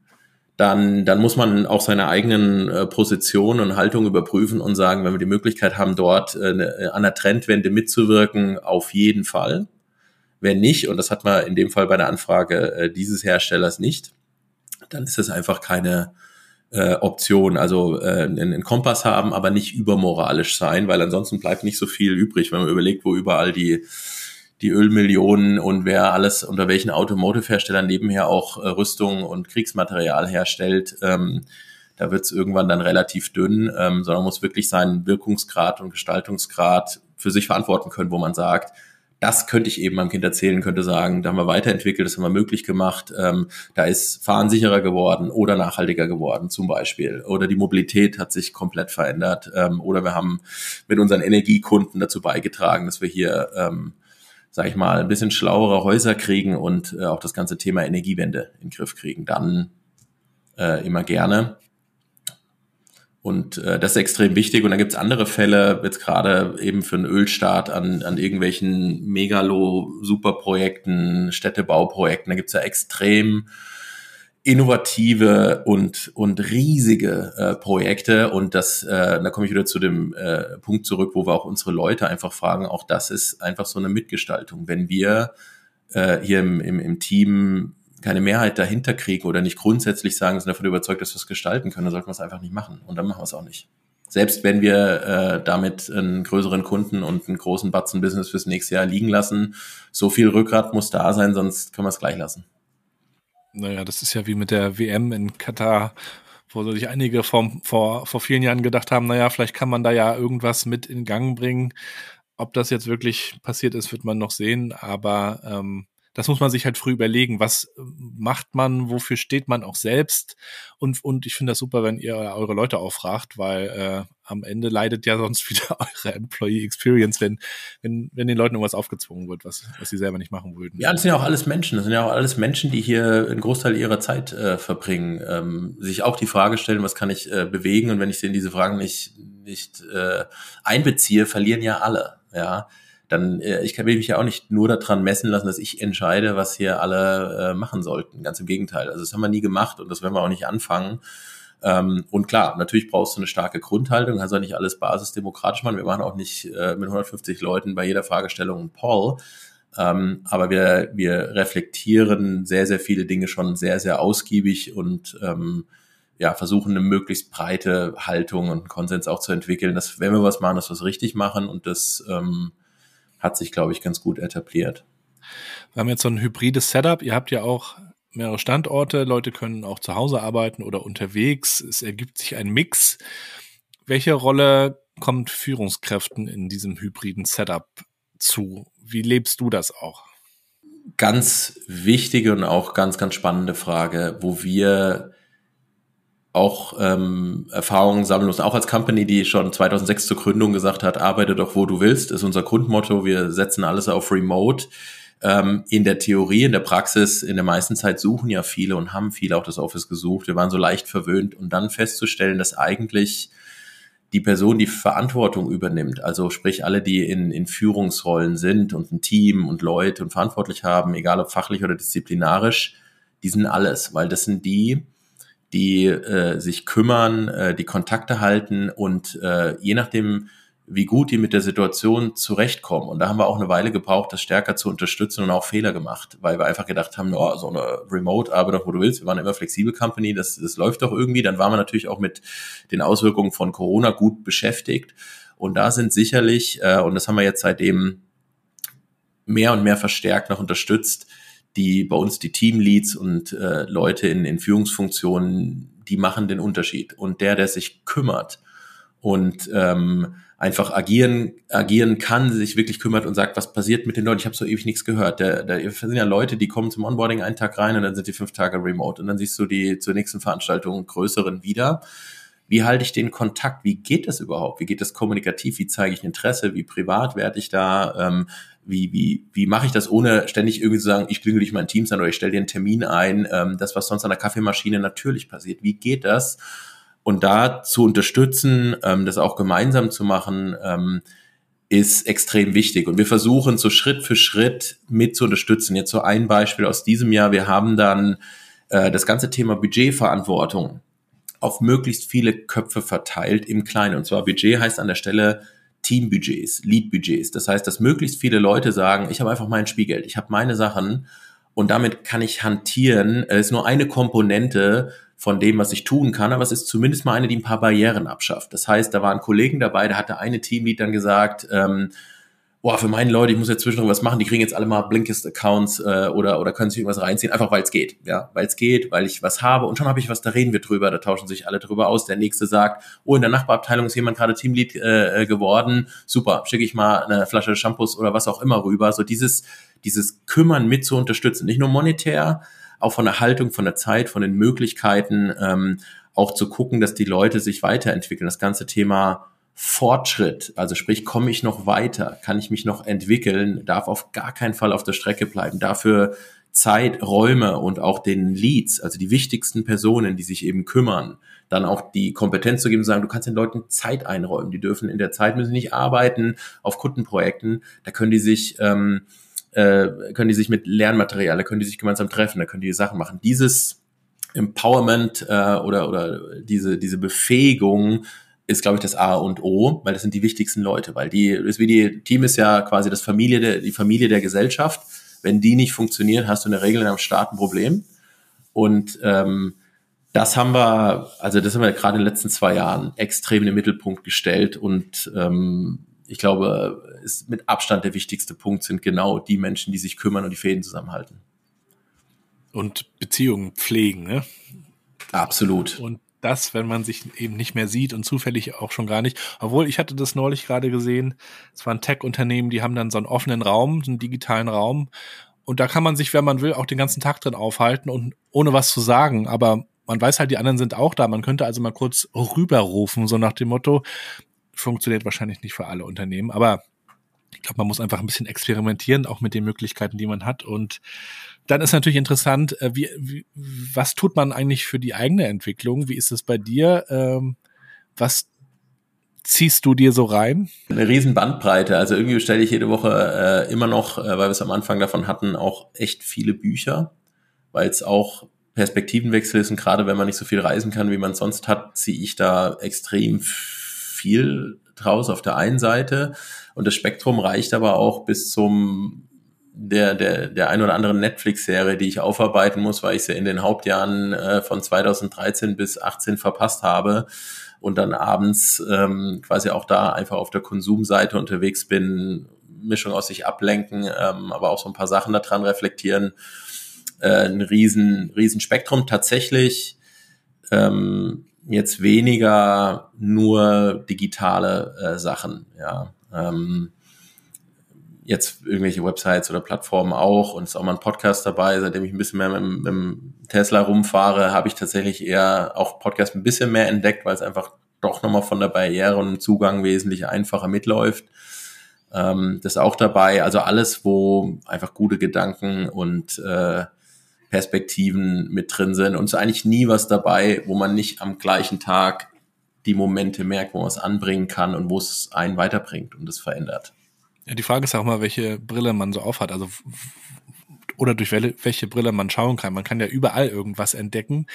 dann, dann muss man auch seine eigenen äh, Positionen und Haltung überprüfen und sagen, wenn wir die Möglichkeit haben, dort äh, äh, an der Trendwende mitzuwirken, auf jeden Fall. Wenn nicht, und das hat man in dem Fall bei der Anfrage äh, dieses Herstellers nicht, dann ist das einfach keine äh, Option. Also äh, einen Kompass haben, aber nicht übermoralisch sein, weil ansonsten bleibt nicht so viel übrig, wenn man überlegt, wo überall die die Ölmillionen und wer alles unter welchen Automotive-Herstellern nebenher auch äh, Rüstung und Kriegsmaterial herstellt, ähm, da wird es irgendwann dann relativ dünn, ähm, sondern muss wirklich seinen Wirkungsgrad und Gestaltungsgrad für sich verantworten können, wo man sagt, das könnte ich eben meinem Kind erzählen, könnte sagen, da haben wir weiterentwickelt, das haben wir möglich gemacht, ähm, da ist Fahren sicherer geworden oder nachhaltiger geworden zum Beispiel. Oder die Mobilität hat sich komplett verändert. Ähm, oder wir haben mit unseren Energiekunden dazu beigetragen, dass wir hier ähm, sag ich mal, ein bisschen schlauere Häuser kriegen und äh, auch das ganze Thema Energiewende in den Griff kriegen, dann äh, immer gerne. Und äh, das ist extrem wichtig. Und dann gibt's andere Fälle, jetzt gerade eben für einen Ölstaat an, an irgendwelchen Megalo-Superprojekten, Städtebauprojekten. Da gibt's ja extrem innovative und, und riesige äh, Projekte. Und das, äh, da komme ich wieder zu dem äh, Punkt zurück, wo wir auch unsere Leute einfach fragen, auch das ist einfach so eine Mitgestaltung. Wenn wir äh, hier im, im, im Team keine Mehrheit dahinter kriegen oder nicht grundsätzlich sagen, sind davon überzeugt, dass wir es gestalten können, dann sollten wir es einfach nicht machen. Und dann machen wir es auch nicht. Selbst wenn wir äh, damit einen größeren Kunden und einen großen Batzen Business fürs nächste Jahr liegen lassen, so viel Rückgrat muss da sein, sonst können wir es gleich lassen. Naja, das ist ja wie mit der WM in Katar, wo sich einige vor, vor, vor vielen Jahren gedacht haben, naja, vielleicht kann man da ja irgendwas mit in Gang bringen. Ob das jetzt wirklich passiert ist, wird man noch sehen, aber ähm, das muss man sich halt früh überlegen. Was äh, macht man? Wofür steht man auch selbst? Und, und ich finde das super, wenn ihr eure Leute auch fragt, weil äh, am Ende leidet ja sonst wieder eure Employee Experience, wenn, wenn, wenn den Leuten irgendwas aufgezwungen wird, was, was sie selber nicht machen würden. Ja, das sind ja auch alles Menschen. Das sind ja auch alles Menschen, die hier einen Großteil ihrer Zeit äh, verbringen, ähm, sich auch die Frage stellen, was kann ich äh, bewegen? Und wenn ich in diese Fragen nicht, nicht äh, einbeziehe, verlieren ja alle. Ja, dann äh, ich kann mich ja auch nicht nur daran messen lassen, dass ich entscheide, was hier alle äh, machen sollten. Ganz im Gegenteil. Also das haben wir nie gemacht und das werden wir auch nicht anfangen. Ähm, und klar, natürlich brauchst du eine starke Grundhaltung, kannst auch nicht alles basisdemokratisch machen. Wir machen auch nicht äh, mit 150 Leuten bei jeder Fragestellung einen Poll. Ähm, aber wir, wir reflektieren sehr, sehr viele Dinge schon sehr, sehr ausgiebig und ähm, ja, versuchen eine möglichst breite Haltung und Konsens auch zu entwickeln, dass wenn wir was machen, dass wir es richtig machen und das ähm, hat sich, glaube ich, ganz gut etabliert. Wir haben jetzt so ein hybrides Setup. Ihr habt ja auch mehrere Standorte. Leute können auch zu Hause arbeiten oder unterwegs. Es ergibt sich ein Mix. Welche Rolle kommt Führungskräften in diesem hybriden Setup zu? Wie lebst du das auch? Ganz wichtige und auch ganz, ganz spannende Frage, wo wir auch ähm, Erfahrungen sammeln müssen. Auch als Company, die schon 2006 zur Gründung gesagt hat, arbeite doch, wo du willst, ist unser Grundmotto. Wir setzen alles auf Remote. Ähm, in der Theorie, in der Praxis, in der meisten Zeit suchen ja viele und haben viele auch das Office gesucht. Wir waren so leicht verwöhnt und dann festzustellen, dass eigentlich die Person, die Verantwortung übernimmt, also sprich alle, die in, in Führungsrollen sind und ein Team und Leute und verantwortlich haben, egal ob fachlich oder disziplinarisch, die sind alles, weil das sind die, die äh, sich kümmern, äh, die Kontakte halten und äh, je nachdem, wie gut die mit der Situation zurechtkommen. Und da haben wir auch eine Weile gebraucht, das stärker zu unterstützen und auch Fehler gemacht, weil wir einfach gedacht haben, oh, so eine Remote-Arbeit, wo du willst. Wir waren immer flexibel Company, das, das läuft doch irgendwie. Dann waren wir natürlich auch mit den Auswirkungen von Corona gut beschäftigt. Und da sind sicherlich, äh, und das haben wir jetzt seitdem mehr und mehr verstärkt noch unterstützt, die bei uns die Teamleads und äh, Leute in, in Führungsfunktionen, die machen den Unterschied. Und der, der sich kümmert und ähm, einfach agieren, agieren kann, sich wirklich kümmert und sagt, was passiert mit den Leuten? Ich habe so ewig nichts gehört. Da, da sind ja Leute, die kommen zum Onboarding einen Tag rein und dann sind die fünf Tage remote und dann siehst du die zur nächsten Veranstaltung größeren wieder. Wie halte ich den Kontakt? Wie geht das überhaupt? Wie geht das kommunikativ? Wie zeige ich Interesse? Wie privat werde ich da? Ähm, wie, wie, wie mache ich das, ohne ständig irgendwie zu sagen, ich klingel dich mal in Teams an oder ich stelle dir einen Termin ein, ähm, das, was sonst an der Kaffeemaschine natürlich passiert. Wie geht das? Und da zu unterstützen, ähm, das auch gemeinsam zu machen, ähm, ist extrem wichtig. Und wir versuchen so Schritt für Schritt mit zu unterstützen. Jetzt so ein Beispiel aus diesem Jahr. Wir haben dann äh, das ganze Thema Budgetverantwortung auf möglichst viele Köpfe verteilt im Kleinen. Und zwar Budget heißt an der Stelle Teambudgets, Leadbudgets. Das heißt, dass möglichst viele Leute sagen, ich habe einfach mein Spielgeld, ich habe meine Sachen und damit kann ich hantieren. Es ist nur eine Komponente von dem, was ich tun kann, aber es ist zumindest mal eine, die ein paar Barrieren abschafft. Das heißt, da waren Kollegen dabei, da hatte eine Teamlead dann gesagt, ähm, boah, für meine Leute, ich muss jetzt zwischendurch was machen, die kriegen jetzt alle mal Blinkist-Accounts äh, oder, oder können sich irgendwas reinziehen, einfach weil es geht. Ja, weil es geht, weil ich was habe und schon habe ich was, da reden wir drüber, da tauschen sich alle drüber aus. Der nächste sagt, oh, in der Nachbarabteilung ist jemand gerade Teamlead äh, geworden, super, schicke ich mal eine Flasche Shampoos oder was auch immer rüber. So dieses, dieses Kümmern mit zu unterstützen, nicht nur monetär, auch von der Haltung, von der Zeit, von den Möglichkeiten, ähm, auch zu gucken, dass die Leute sich weiterentwickeln. Das ganze Thema Fortschritt, also sprich, komme ich noch weiter, kann ich mich noch entwickeln, darf auf gar keinen Fall auf der Strecke bleiben. Dafür Zeit, Räume und auch den Leads, also die wichtigsten Personen, die sich eben kümmern, dann auch die Kompetenz zu geben, sagen, du kannst den Leuten Zeit einräumen. Die dürfen in der Zeit müssen nicht arbeiten auf Kundenprojekten. Da können die sich ähm, äh, können die sich mit Lernmaterial, da können die sich gemeinsam treffen, da können die Sachen machen. Dieses Empowerment äh, oder oder diese diese Befähigung ist, glaube ich, das A und O, weil das sind die wichtigsten Leute, weil die, ist wie die Team ist ja quasi das Familie der, die Familie der Gesellschaft. Wenn die nicht funktionieren, hast du in der Regel am Start ein Problem. Und ähm, das haben wir, also das haben wir gerade in den letzten zwei Jahren extrem in den Mittelpunkt gestellt und ähm, ich glaube, ist mit Abstand der wichtigste Punkt sind genau die Menschen, die sich kümmern und die Fäden zusammenhalten. Und Beziehungen pflegen, ne? Absolut. Und das, wenn man sich eben nicht mehr sieht und zufällig auch schon gar nicht. Obwohl, ich hatte das neulich gerade gesehen. Es war ein Tech-Unternehmen, die haben dann so einen offenen Raum, so einen digitalen Raum. Und da kann man sich, wenn man will, auch den ganzen Tag drin aufhalten und ohne was zu sagen. Aber man weiß halt, die anderen sind auch da. Man könnte also mal kurz rüberrufen, so nach dem Motto, funktioniert wahrscheinlich nicht für alle Unternehmen, aber ich glaube, man muss einfach ein bisschen experimentieren, auch mit den Möglichkeiten, die man hat. Und dann ist natürlich interessant, äh, wie, wie, was tut man eigentlich für die eigene Entwicklung? Wie ist es bei dir? Ähm, was ziehst du dir so rein? Eine riesen Bandbreite. Also irgendwie bestelle ich jede Woche äh, immer noch, äh, weil wir es am Anfang davon hatten, auch echt viele Bücher, weil es auch Perspektivenwechsel ist und gerade wenn man nicht so viel reisen kann, wie man sonst hat, ziehe ich da extrem viel draus auf der einen Seite und das Spektrum reicht aber auch bis zum der, der, der ein oder anderen Netflix-Serie, die ich aufarbeiten muss, weil ich sie in den Hauptjahren äh, von 2013 bis 18 verpasst habe und dann abends ähm, quasi auch da einfach auf der Konsumseite unterwegs bin, Mischung aus sich ablenken, ähm, aber auch so ein paar Sachen daran reflektieren. Äh, ein riesen, riesen Spektrum. Tatsächlich ähm, jetzt weniger nur digitale äh, Sachen, ja. Ähm, jetzt irgendwelche Websites oder Plattformen auch und ist auch mal ein Podcast dabei, seitdem ich ein bisschen mehr mit, mit dem Tesla rumfahre, habe ich tatsächlich eher auch Podcast ein bisschen mehr entdeckt, weil es einfach doch nochmal von der Barriere und Zugang wesentlich einfacher mitläuft. Ähm, das ist auch dabei. Also alles, wo einfach gute Gedanken und äh, Perspektiven mit drin sind und es ist eigentlich nie was dabei, wo man nicht am gleichen Tag die Momente merkt, wo man es anbringen kann und wo es einen weiterbringt und es verändert. Ja, die Frage ist auch mal, welche Brille man so aufhat. Also oder durch welche Brille man schauen kann. Man kann ja überall irgendwas entdecken.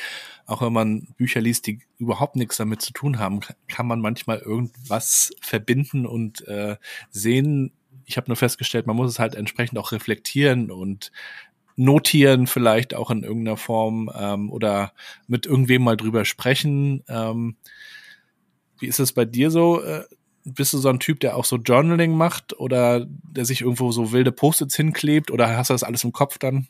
Auch wenn man Bücher liest, die überhaupt nichts damit zu tun haben, kann man manchmal irgendwas verbinden und äh, sehen. Ich habe nur festgestellt, man muss es halt entsprechend auch reflektieren und notieren vielleicht auch in irgendeiner Form ähm, oder mit irgendwem mal drüber sprechen. Ähm, wie ist es bei dir so? Äh, bist du so ein Typ, der auch so Journaling macht oder der sich irgendwo so wilde Post-its hinklebt oder hast du das alles im Kopf dann?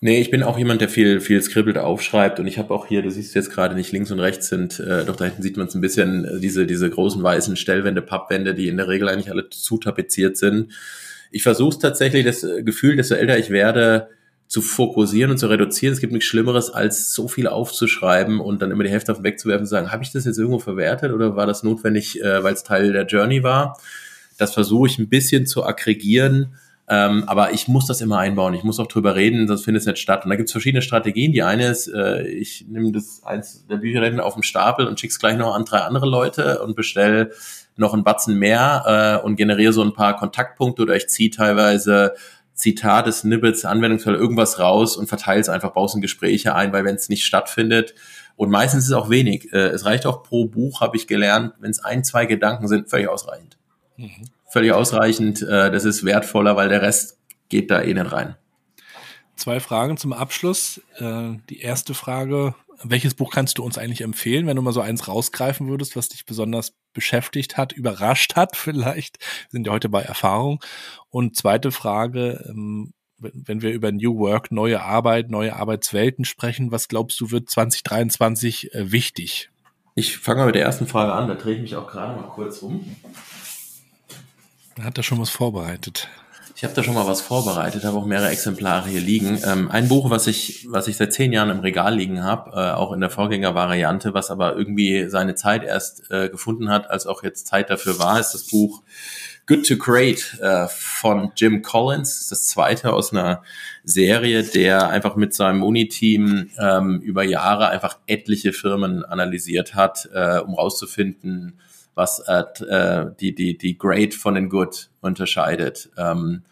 Nee, ich bin auch jemand, der viel, viel skribbelt, aufschreibt und ich habe auch hier, du siehst jetzt gerade nicht links und rechts sind, äh, doch da hinten sieht man es ein bisschen, äh, diese, diese großen weißen Stellwände, Pappwände, die in der Regel eigentlich alle zutapeziert sind ich versuche tatsächlich, das äh, Gefühl, desto älter ich werde, zu fokussieren und zu reduzieren. Es gibt nichts Schlimmeres, als so viel aufzuschreiben und dann immer die Hälfte auf den Weg zu werfen und sagen, habe ich das jetzt irgendwo verwertet oder war das notwendig, äh, weil es Teil der Journey war? Das versuche ich ein bisschen zu aggregieren, ähm, aber ich muss das immer einbauen. Ich muss auch drüber reden, sonst findet es nicht statt. Und da gibt es verschiedene Strategien. Die eine ist, äh, ich nehme das eins der Bücher auf dem Stapel und schicke es gleich noch an drei andere Leute und bestelle noch ein Batzen mehr äh, und generiere so ein paar Kontaktpunkte oder ich ziehe teilweise Zitate, Snippets, Anwendungsfälle, irgendwas raus und verteile es einfach, baue es in Gespräche ein, weil wenn es nicht stattfindet, und meistens ist es auch wenig. Äh, es reicht auch pro Buch, habe ich gelernt, wenn es ein, zwei Gedanken sind, völlig ausreichend. Mhm. Völlig ausreichend. Äh, das ist wertvoller, weil der Rest geht da eh nicht rein. Zwei Fragen zum Abschluss. Äh, die erste Frage, welches Buch kannst du uns eigentlich empfehlen, wenn du mal so eins rausgreifen würdest, was dich besonders beschäftigt hat, überrascht hat vielleicht? Wir sind ja heute bei Erfahrung. Und zweite Frage, ähm, wenn wir über New Work, neue Arbeit, neue Arbeitswelten sprechen, was glaubst du wird 2023 äh, wichtig? Ich fange mal mit der ersten Frage an, da drehe ich mich auch gerade mal kurz um. Hat er schon was vorbereitet? Ich habe da schon mal was vorbereitet, habe auch mehrere Exemplare hier liegen. Ähm, ein Buch, was ich, was ich seit zehn Jahren im Regal liegen habe, äh, auch in der Vorgängervariante, was aber irgendwie seine Zeit erst äh, gefunden hat, als auch jetzt Zeit dafür war, ist das Buch Good to Great äh, von Jim Collins. Das, zweite aus einer Serie, der einfach mit seinem Uni-Team ähm, über Jahre einfach etliche Firmen analysiert hat, äh, um rauszufinden, was äh, die, die, die Great von den Good unterscheidet. Ähm,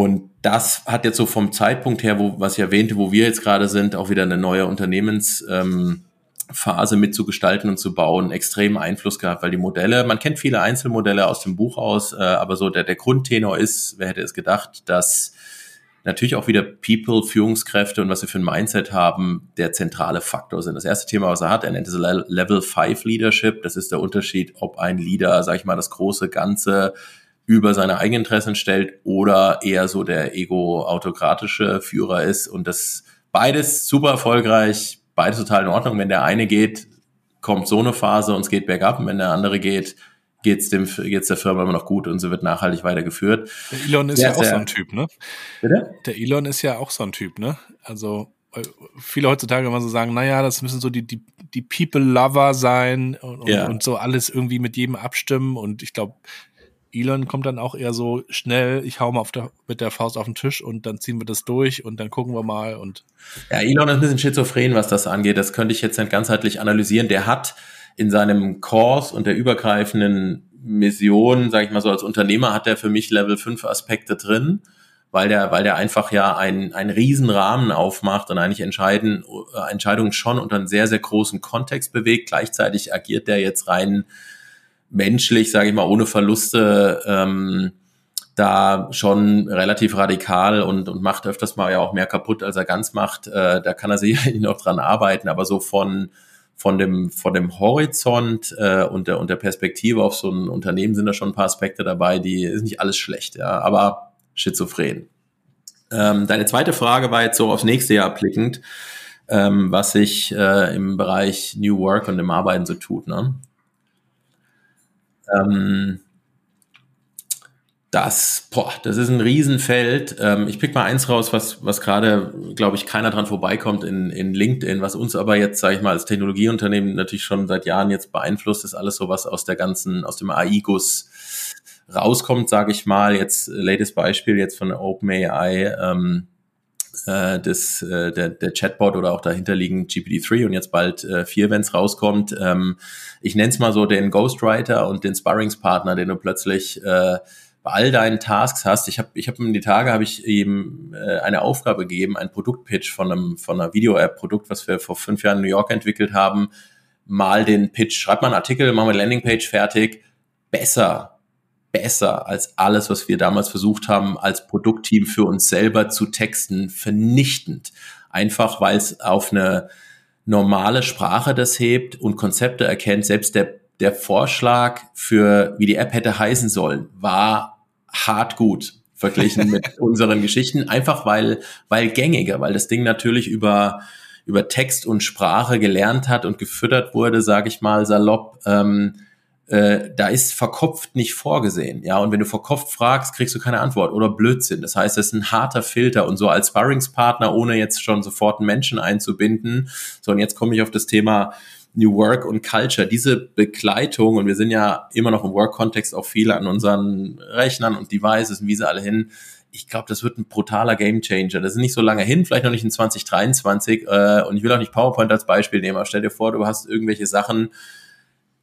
und das hat jetzt so vom Zeitpunkt her, wo, was ich erwähnte, wo wir jetzt gerade sind, auch wieder eine neue Unternehmensphase ähm, mitzugestalten und zu bauen, extremen Einfluss gehabt, weil die Modelle, man kennt viele Einzelmodelle aus dem Buch aus, äh, aber so der, der Grundtenor ist, wer hätte es gedacht, dass natürlich auch wieder People, Führungskräfte und was sie für ein Mindset haben, der zentrale Faktor sind. Das erste Thema, was er hat, er nennt es Level 5 Leadership. Das ist der Unterschied, ob ein Leader, sag ich mal, das große Ganze über seine eigenen Interessen stellt oder eher so der ego-autokratische Führer ist. Und das beides super erfolgreich, beides total in Ordnung. Wenn der eine geht, kommt so eine Phase und es geht bergab. Und wenn der andere geht, geht's dem geht's der Firma immer noch gut und sie wird nachhaltig weitergeführt. Der Elon ist sehr, ja auch so ein Typ, ne? Bitte? Der Elon ist ja auch so ein Typ, ne? Also viele heutzutage immer so sagen, naja, das müssen so die, die, die People-Lover sein und, ja. und, so alles irgendwie mit jedem abstimmen. Und ich glaube, Elon kommt dann auch eher so schnell, ich hau mal auf der, mit der Faust auf den Tisch und dann ziehen wir das durch und dann gucken wir mal und. Ja, Elon ist ein bisschen schizophren, was das angeht. Das könnte ich jetzt nicht ganzheitlich analysieren. Der hat in seinem Kurs und der übergreifenden Mission, sage ich mal so, als Unternehmer hat er für mich Level 5 Aspekte drin, weil der, weil der einfach ja einen, einen riesen Rahmen aufmacht und eigentlich entscheiden, äh, Entscheidungen schon unter einen sehr, sehr großen Kontext bewegt. Gleichzeitig agiert der jetzt rein menschlich, sage ich mal, ohne Verluste ähm, da schon relativ radikal und, und macht öfters mal ja auch mehr kaputt, als er ganz macht. Äh, da kann er sicherlich noch dran arbeiten, aber so von von dem, von dem Horizont äh, und, der, und der Perspektive auf so ein Unternehmen sind da schon ein paar Aspekte dabei, die ist nicht alles schlecht, ja, aber schizophren. Ähm, deine zweite Frage war jetzt so aufs nächste Jahr blickend, ähm, was sich äh, im Bereich New Work und im Arbeiten so tut. Ne? Ähm, das, boah, das ist ein Riesenfeld. Ähm, ich pick mal eins raus, was, was gerade, glaube ich, keiner dran vorbeikommt in, in LinkedIn, was uns aber jetzt, sage ich mal, als Technologieunternehmen natürlich schon seit Jahren jetzt beeinflusst, ist alles so, was aus der ganzen, aus dem AI-Guss rauskommt, sage ich mal. Jetzt latest Beispiel jetzt von OpenAI, ähm, äh, des, äh, der, der Chatbot oder auch dahinterliegend GPT-3 und jetzt bald äh, 4, wenn es rauskommt. Ähm, ich nenne es mal so den Ghostwriter und den Sparringspartner, den du plötzlich äh, bei all deinen Tasks hast. Ich habe ich hab in die Tage habe ich ihm äh, eine Aufgabe gegeben, ein Produktpitch von einem von einer Video-App-Produkt, was wir vor fünf Jahren in New York entwickelt haben, mal den Pitch, schreib mal einen Artikel, machen wir eine Landingpage fertig, besser besser als alles, was wir damals versucht haben, als Produktteam für uns selber zu texten, vernichtend. Einfach weil es auf eine normale Sprache das hebt und Konzepte erkennt. Selbst der, der Vorschlag für, wie die App hätte heißen sollen, war hart gut verglichen mit unseren Geschichten. Einfach weil, weil gängiger, weil das Ding natürlich über, über Text und Sprache gelernt hat und gefüttert wurde, sage ich mal salopp. Ähm, äh, da ist verkopft nicht vorgesehen. Ja, und wenn du verkopft fragst, kriegst du keine Antwort oder Blödsinn. Das heißt, es ist ein harter Filter und so als Sparringspartner, ohne jetzt schon sofort einen Menschen einzubinden. So, und jetzt komme ich auf das Thema New Work und Culture. Diese Begleitung, und wir sind ja immer noch im Work-Kontext auch viele an unseren Rechnern und Devices und wie sie alle hin, ich glaube, das wird ein brutaler Gamechanger. Das ist nicht so lange hin, vielleicht noch nicht in 2023. Äh, und ich will auch nicht PowerPoint als Beispiel nehmen, aber stell dir vor, du hast irgendwelche Sachen,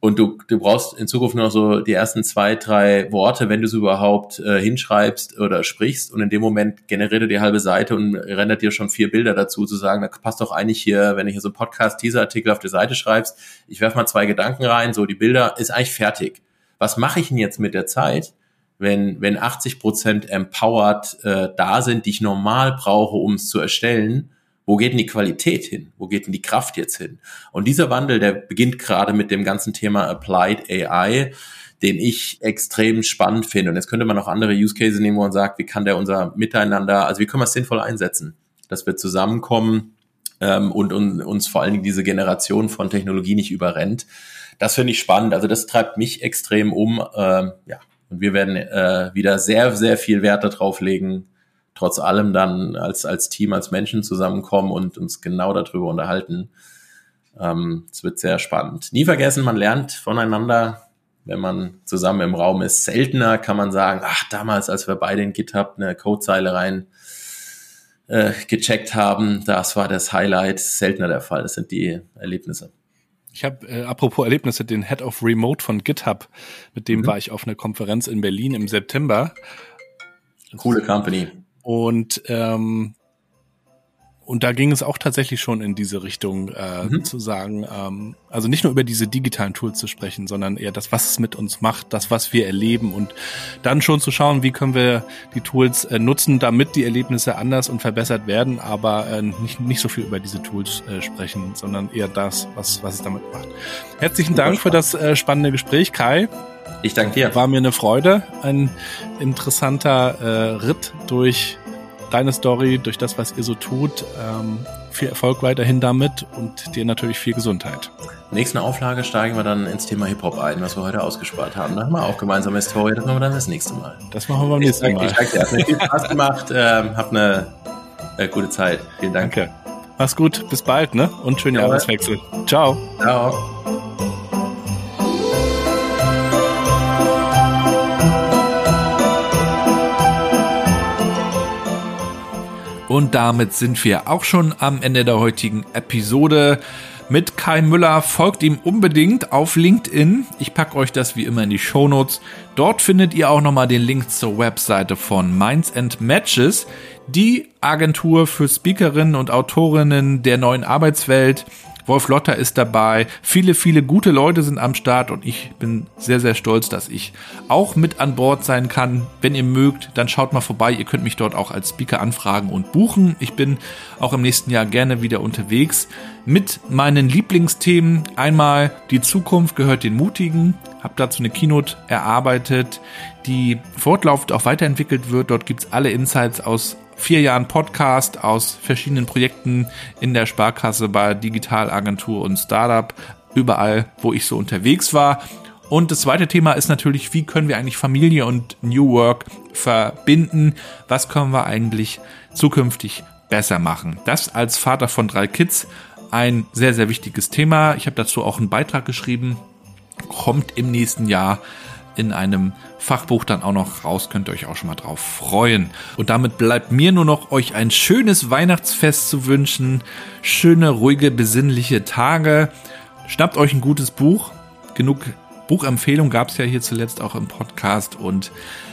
und du, du brauchst in Zukunft noch so die ersten zwei, drei Worte, wenn du es überhaupt äh, hinschreibst oder sprichst. Und in dem Moment generiert er die halbe Seite und rendert dir schon vier Bilder dazu, zu sagen, da passt doch eigentlich hier, wenn ich hier so einen Podcast-Teaser-Artikel auf die Seite schreibst, ich werf mal zwei Gedanken rein, so die Bilder ist eigentlich fertig. Was mache ich denn jetzt mit der Zeit, wenn, wenn 80 Prozent empowered äh, da sind, die ich normal brauche, um es zu erstellen? Wo geht denn die Qualität hin? Wo geht denn die Kraft jetzt hin? Und dieser Wandel, der beginnt gerade mit dem ganzen Thema Applied AI, den ich extrem spannend finde. Und jetzt könnte man auch andere Use Cases nehmen, wo man sagt, wie kann der unser Miteinander, also wie können wir es sinnvoll einsetzen, dass wir zusammenkommen ähm, und, und uns vor allen Dingen diese Generation von Technologie nicht überrennt. Das finde ich spannend. Also das treibt mich extrem um. Ähm, ja, Und wir werden äh, wieder sehr, sehr viel Wert darauf legen, trotz allem dann als, als Team, als Menschen zusammenkommen und uns genau darüber unterhalten. Ähm, es wird sehr spannend. Nie vergessen, man lernt voneinander, wenn man zusammen im Raum ist. Seltener kann man sagen, ach, damals, als wir beide in GitHub eine Codezeile rein äh, gecheckt haben, das war das Highlight. Seltener der Fall. Das sind die Erlebnisse. Ich habe, äh, apropos Erlebnisse, den Head of Remote von GitHub, mit dem mhm. war ich auf einer Konferenz in Berlin im September. Coole Company. Und ähm, und da ging es auch tatsächlich schon in diese Richtung, äh, mhm. zu sagen, ähm, also nicht nur über diese digitalen Tools zu sprechen, sondern eher das, was es mit uns macht, das, was wir erleben und dann schon zu schauen, wie können wir die Tools äh, nutzen, damit die Erlebnisse anders und verbessert werden, aber äh, nicht, nicht so viel über diese Tools äh, sprechen, sondern eher das, was, was es damit macht. Herzlichen Super Dank spannend. für das äh, spannende Gespräch, Kai. Ich danke dir. War mir eine Freude, ein interessanter äh, Ritt durch deine Story, durch das, was ihr so tut. Ähm, viel Erfolg weiterhin damit und dir natürlich viel Gesundheit. Nächsten Auflage steigen wir dann ins Thema Hip-Hop ein, was wir heute ausgespart haben. Da haben wir auch gemeinsame Story, das machen wir dann das nächste Mal. Das machen wir beim nächsten Mal. Ich danke dir, hat mir viel Spaß gemacht, ähm, hab eine äh, gute Zeit. Vielen Dank. Danke. Mach's gut, bis bald, ne? Und schönen Jahreswechsel. Ciao. Ciao. Und damit sind wir auch schon am Ende der heutigen Episode mit Kai Müller. Folgt ihm unbedingt auf LinkedIn. Ich packe euch das wie immer in die Shownotes. Dort findet ihr auch nochmal den Link zur Webseite von Minds and Matches, die Agentur für Speakerinnen und Autorinnen der neuen Arbeitswelt. Wolf Lotter ist dabei. Viele, viele gute Leute sind am Start und ich bin sehr, sehr stolz, dass ich auch mit an Bord sein kann. Wenn ihr mögt, dann schaut mal vorbei. Ihr könnt mich dort auch als Speaker anfragen und buchen. Ich bin auch im nächsten Jahr gerne wieder unterwegs mit meinen Lieblingsthemen. Einmal die Zukunft gehört den Mutigen. Hab dazu eine Keynote erarbeitet, die fortlaufend auch weiterentwickelt wird. Dort gibt's alle Insights aus vier Jahren Podcast aus verschiedenen Projekten in der Sparkasse, bei Digitalagentur und Startup, überall, wo ich so unterwegs war. Und das zweite Thema ist natürlich, wie können wir eigentlich Familie und New Work verbinden? Was können wir eigentlich zukünftig besser machen? Das als Vater von drei Kids ein sehr, sehr wichtiges Thema. Ich habe dazu auch einen Beitrag geschrieben. Kommt im nächsten Jahr in einem Fachbuch dann auch noch raus, könnt ihr euch auch schon mal drauf freuen. Und damit bleibt mir nur noch euch ein schönes Weihnachtsfest zu wünschen, schöne, ruhige, besinnliche Tage. Schnappt euch ein gutes Buch. Genug Buchempfehlung gab es ja hier zuletzt auch im Podcast und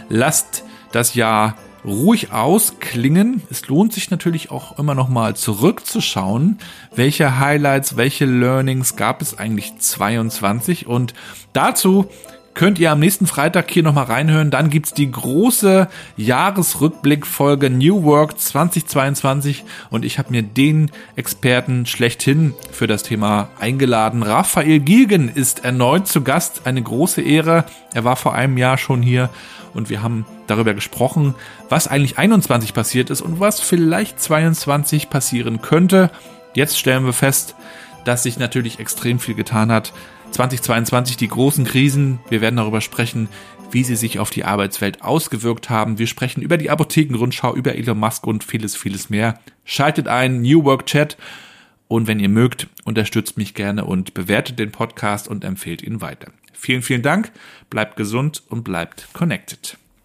lasst das Jahr ruhig ausklingen. Es lohnt sich natürlich auch immer noch mal zurückzuschauen, welche Highlights, welche Learnings gab es eigentlich 22 und dazu könnt ihr am nächsten Freitag hier nochmal reinhören. Dann gibt's die große Jahresrückblickfolge New Work 2022 und ich habe mir den Experten schlechthin für das Thema eingeladen. Raphael Gilgen ist erneut zu Gast. Eine große Ehre. Er war vor einem Jahr schon hier und wir haben darüber gesprochen, was eigentlich 21 passiert ist und was vielleicht 22 passieren könnte. Jetzt stellen wir fest, dass sich natürlich extrem viel getan hat. 2022 die großen Krisen. Wir werden darüber sprechen, wie sie sich auf die Arbeitswelt ausgewirkt haben. Wir sprechen über die Apothekenrundschau, über Elon Musk und vieles, vieles mehr. Schaltet ein, New Work Chat. Und wenn ihr mögt, unterstützt mich gerne und bewertet den Podcast und empfehlt ihn weiter. Vielen, vielen Dank. Bleibt gesund und bleibt connected.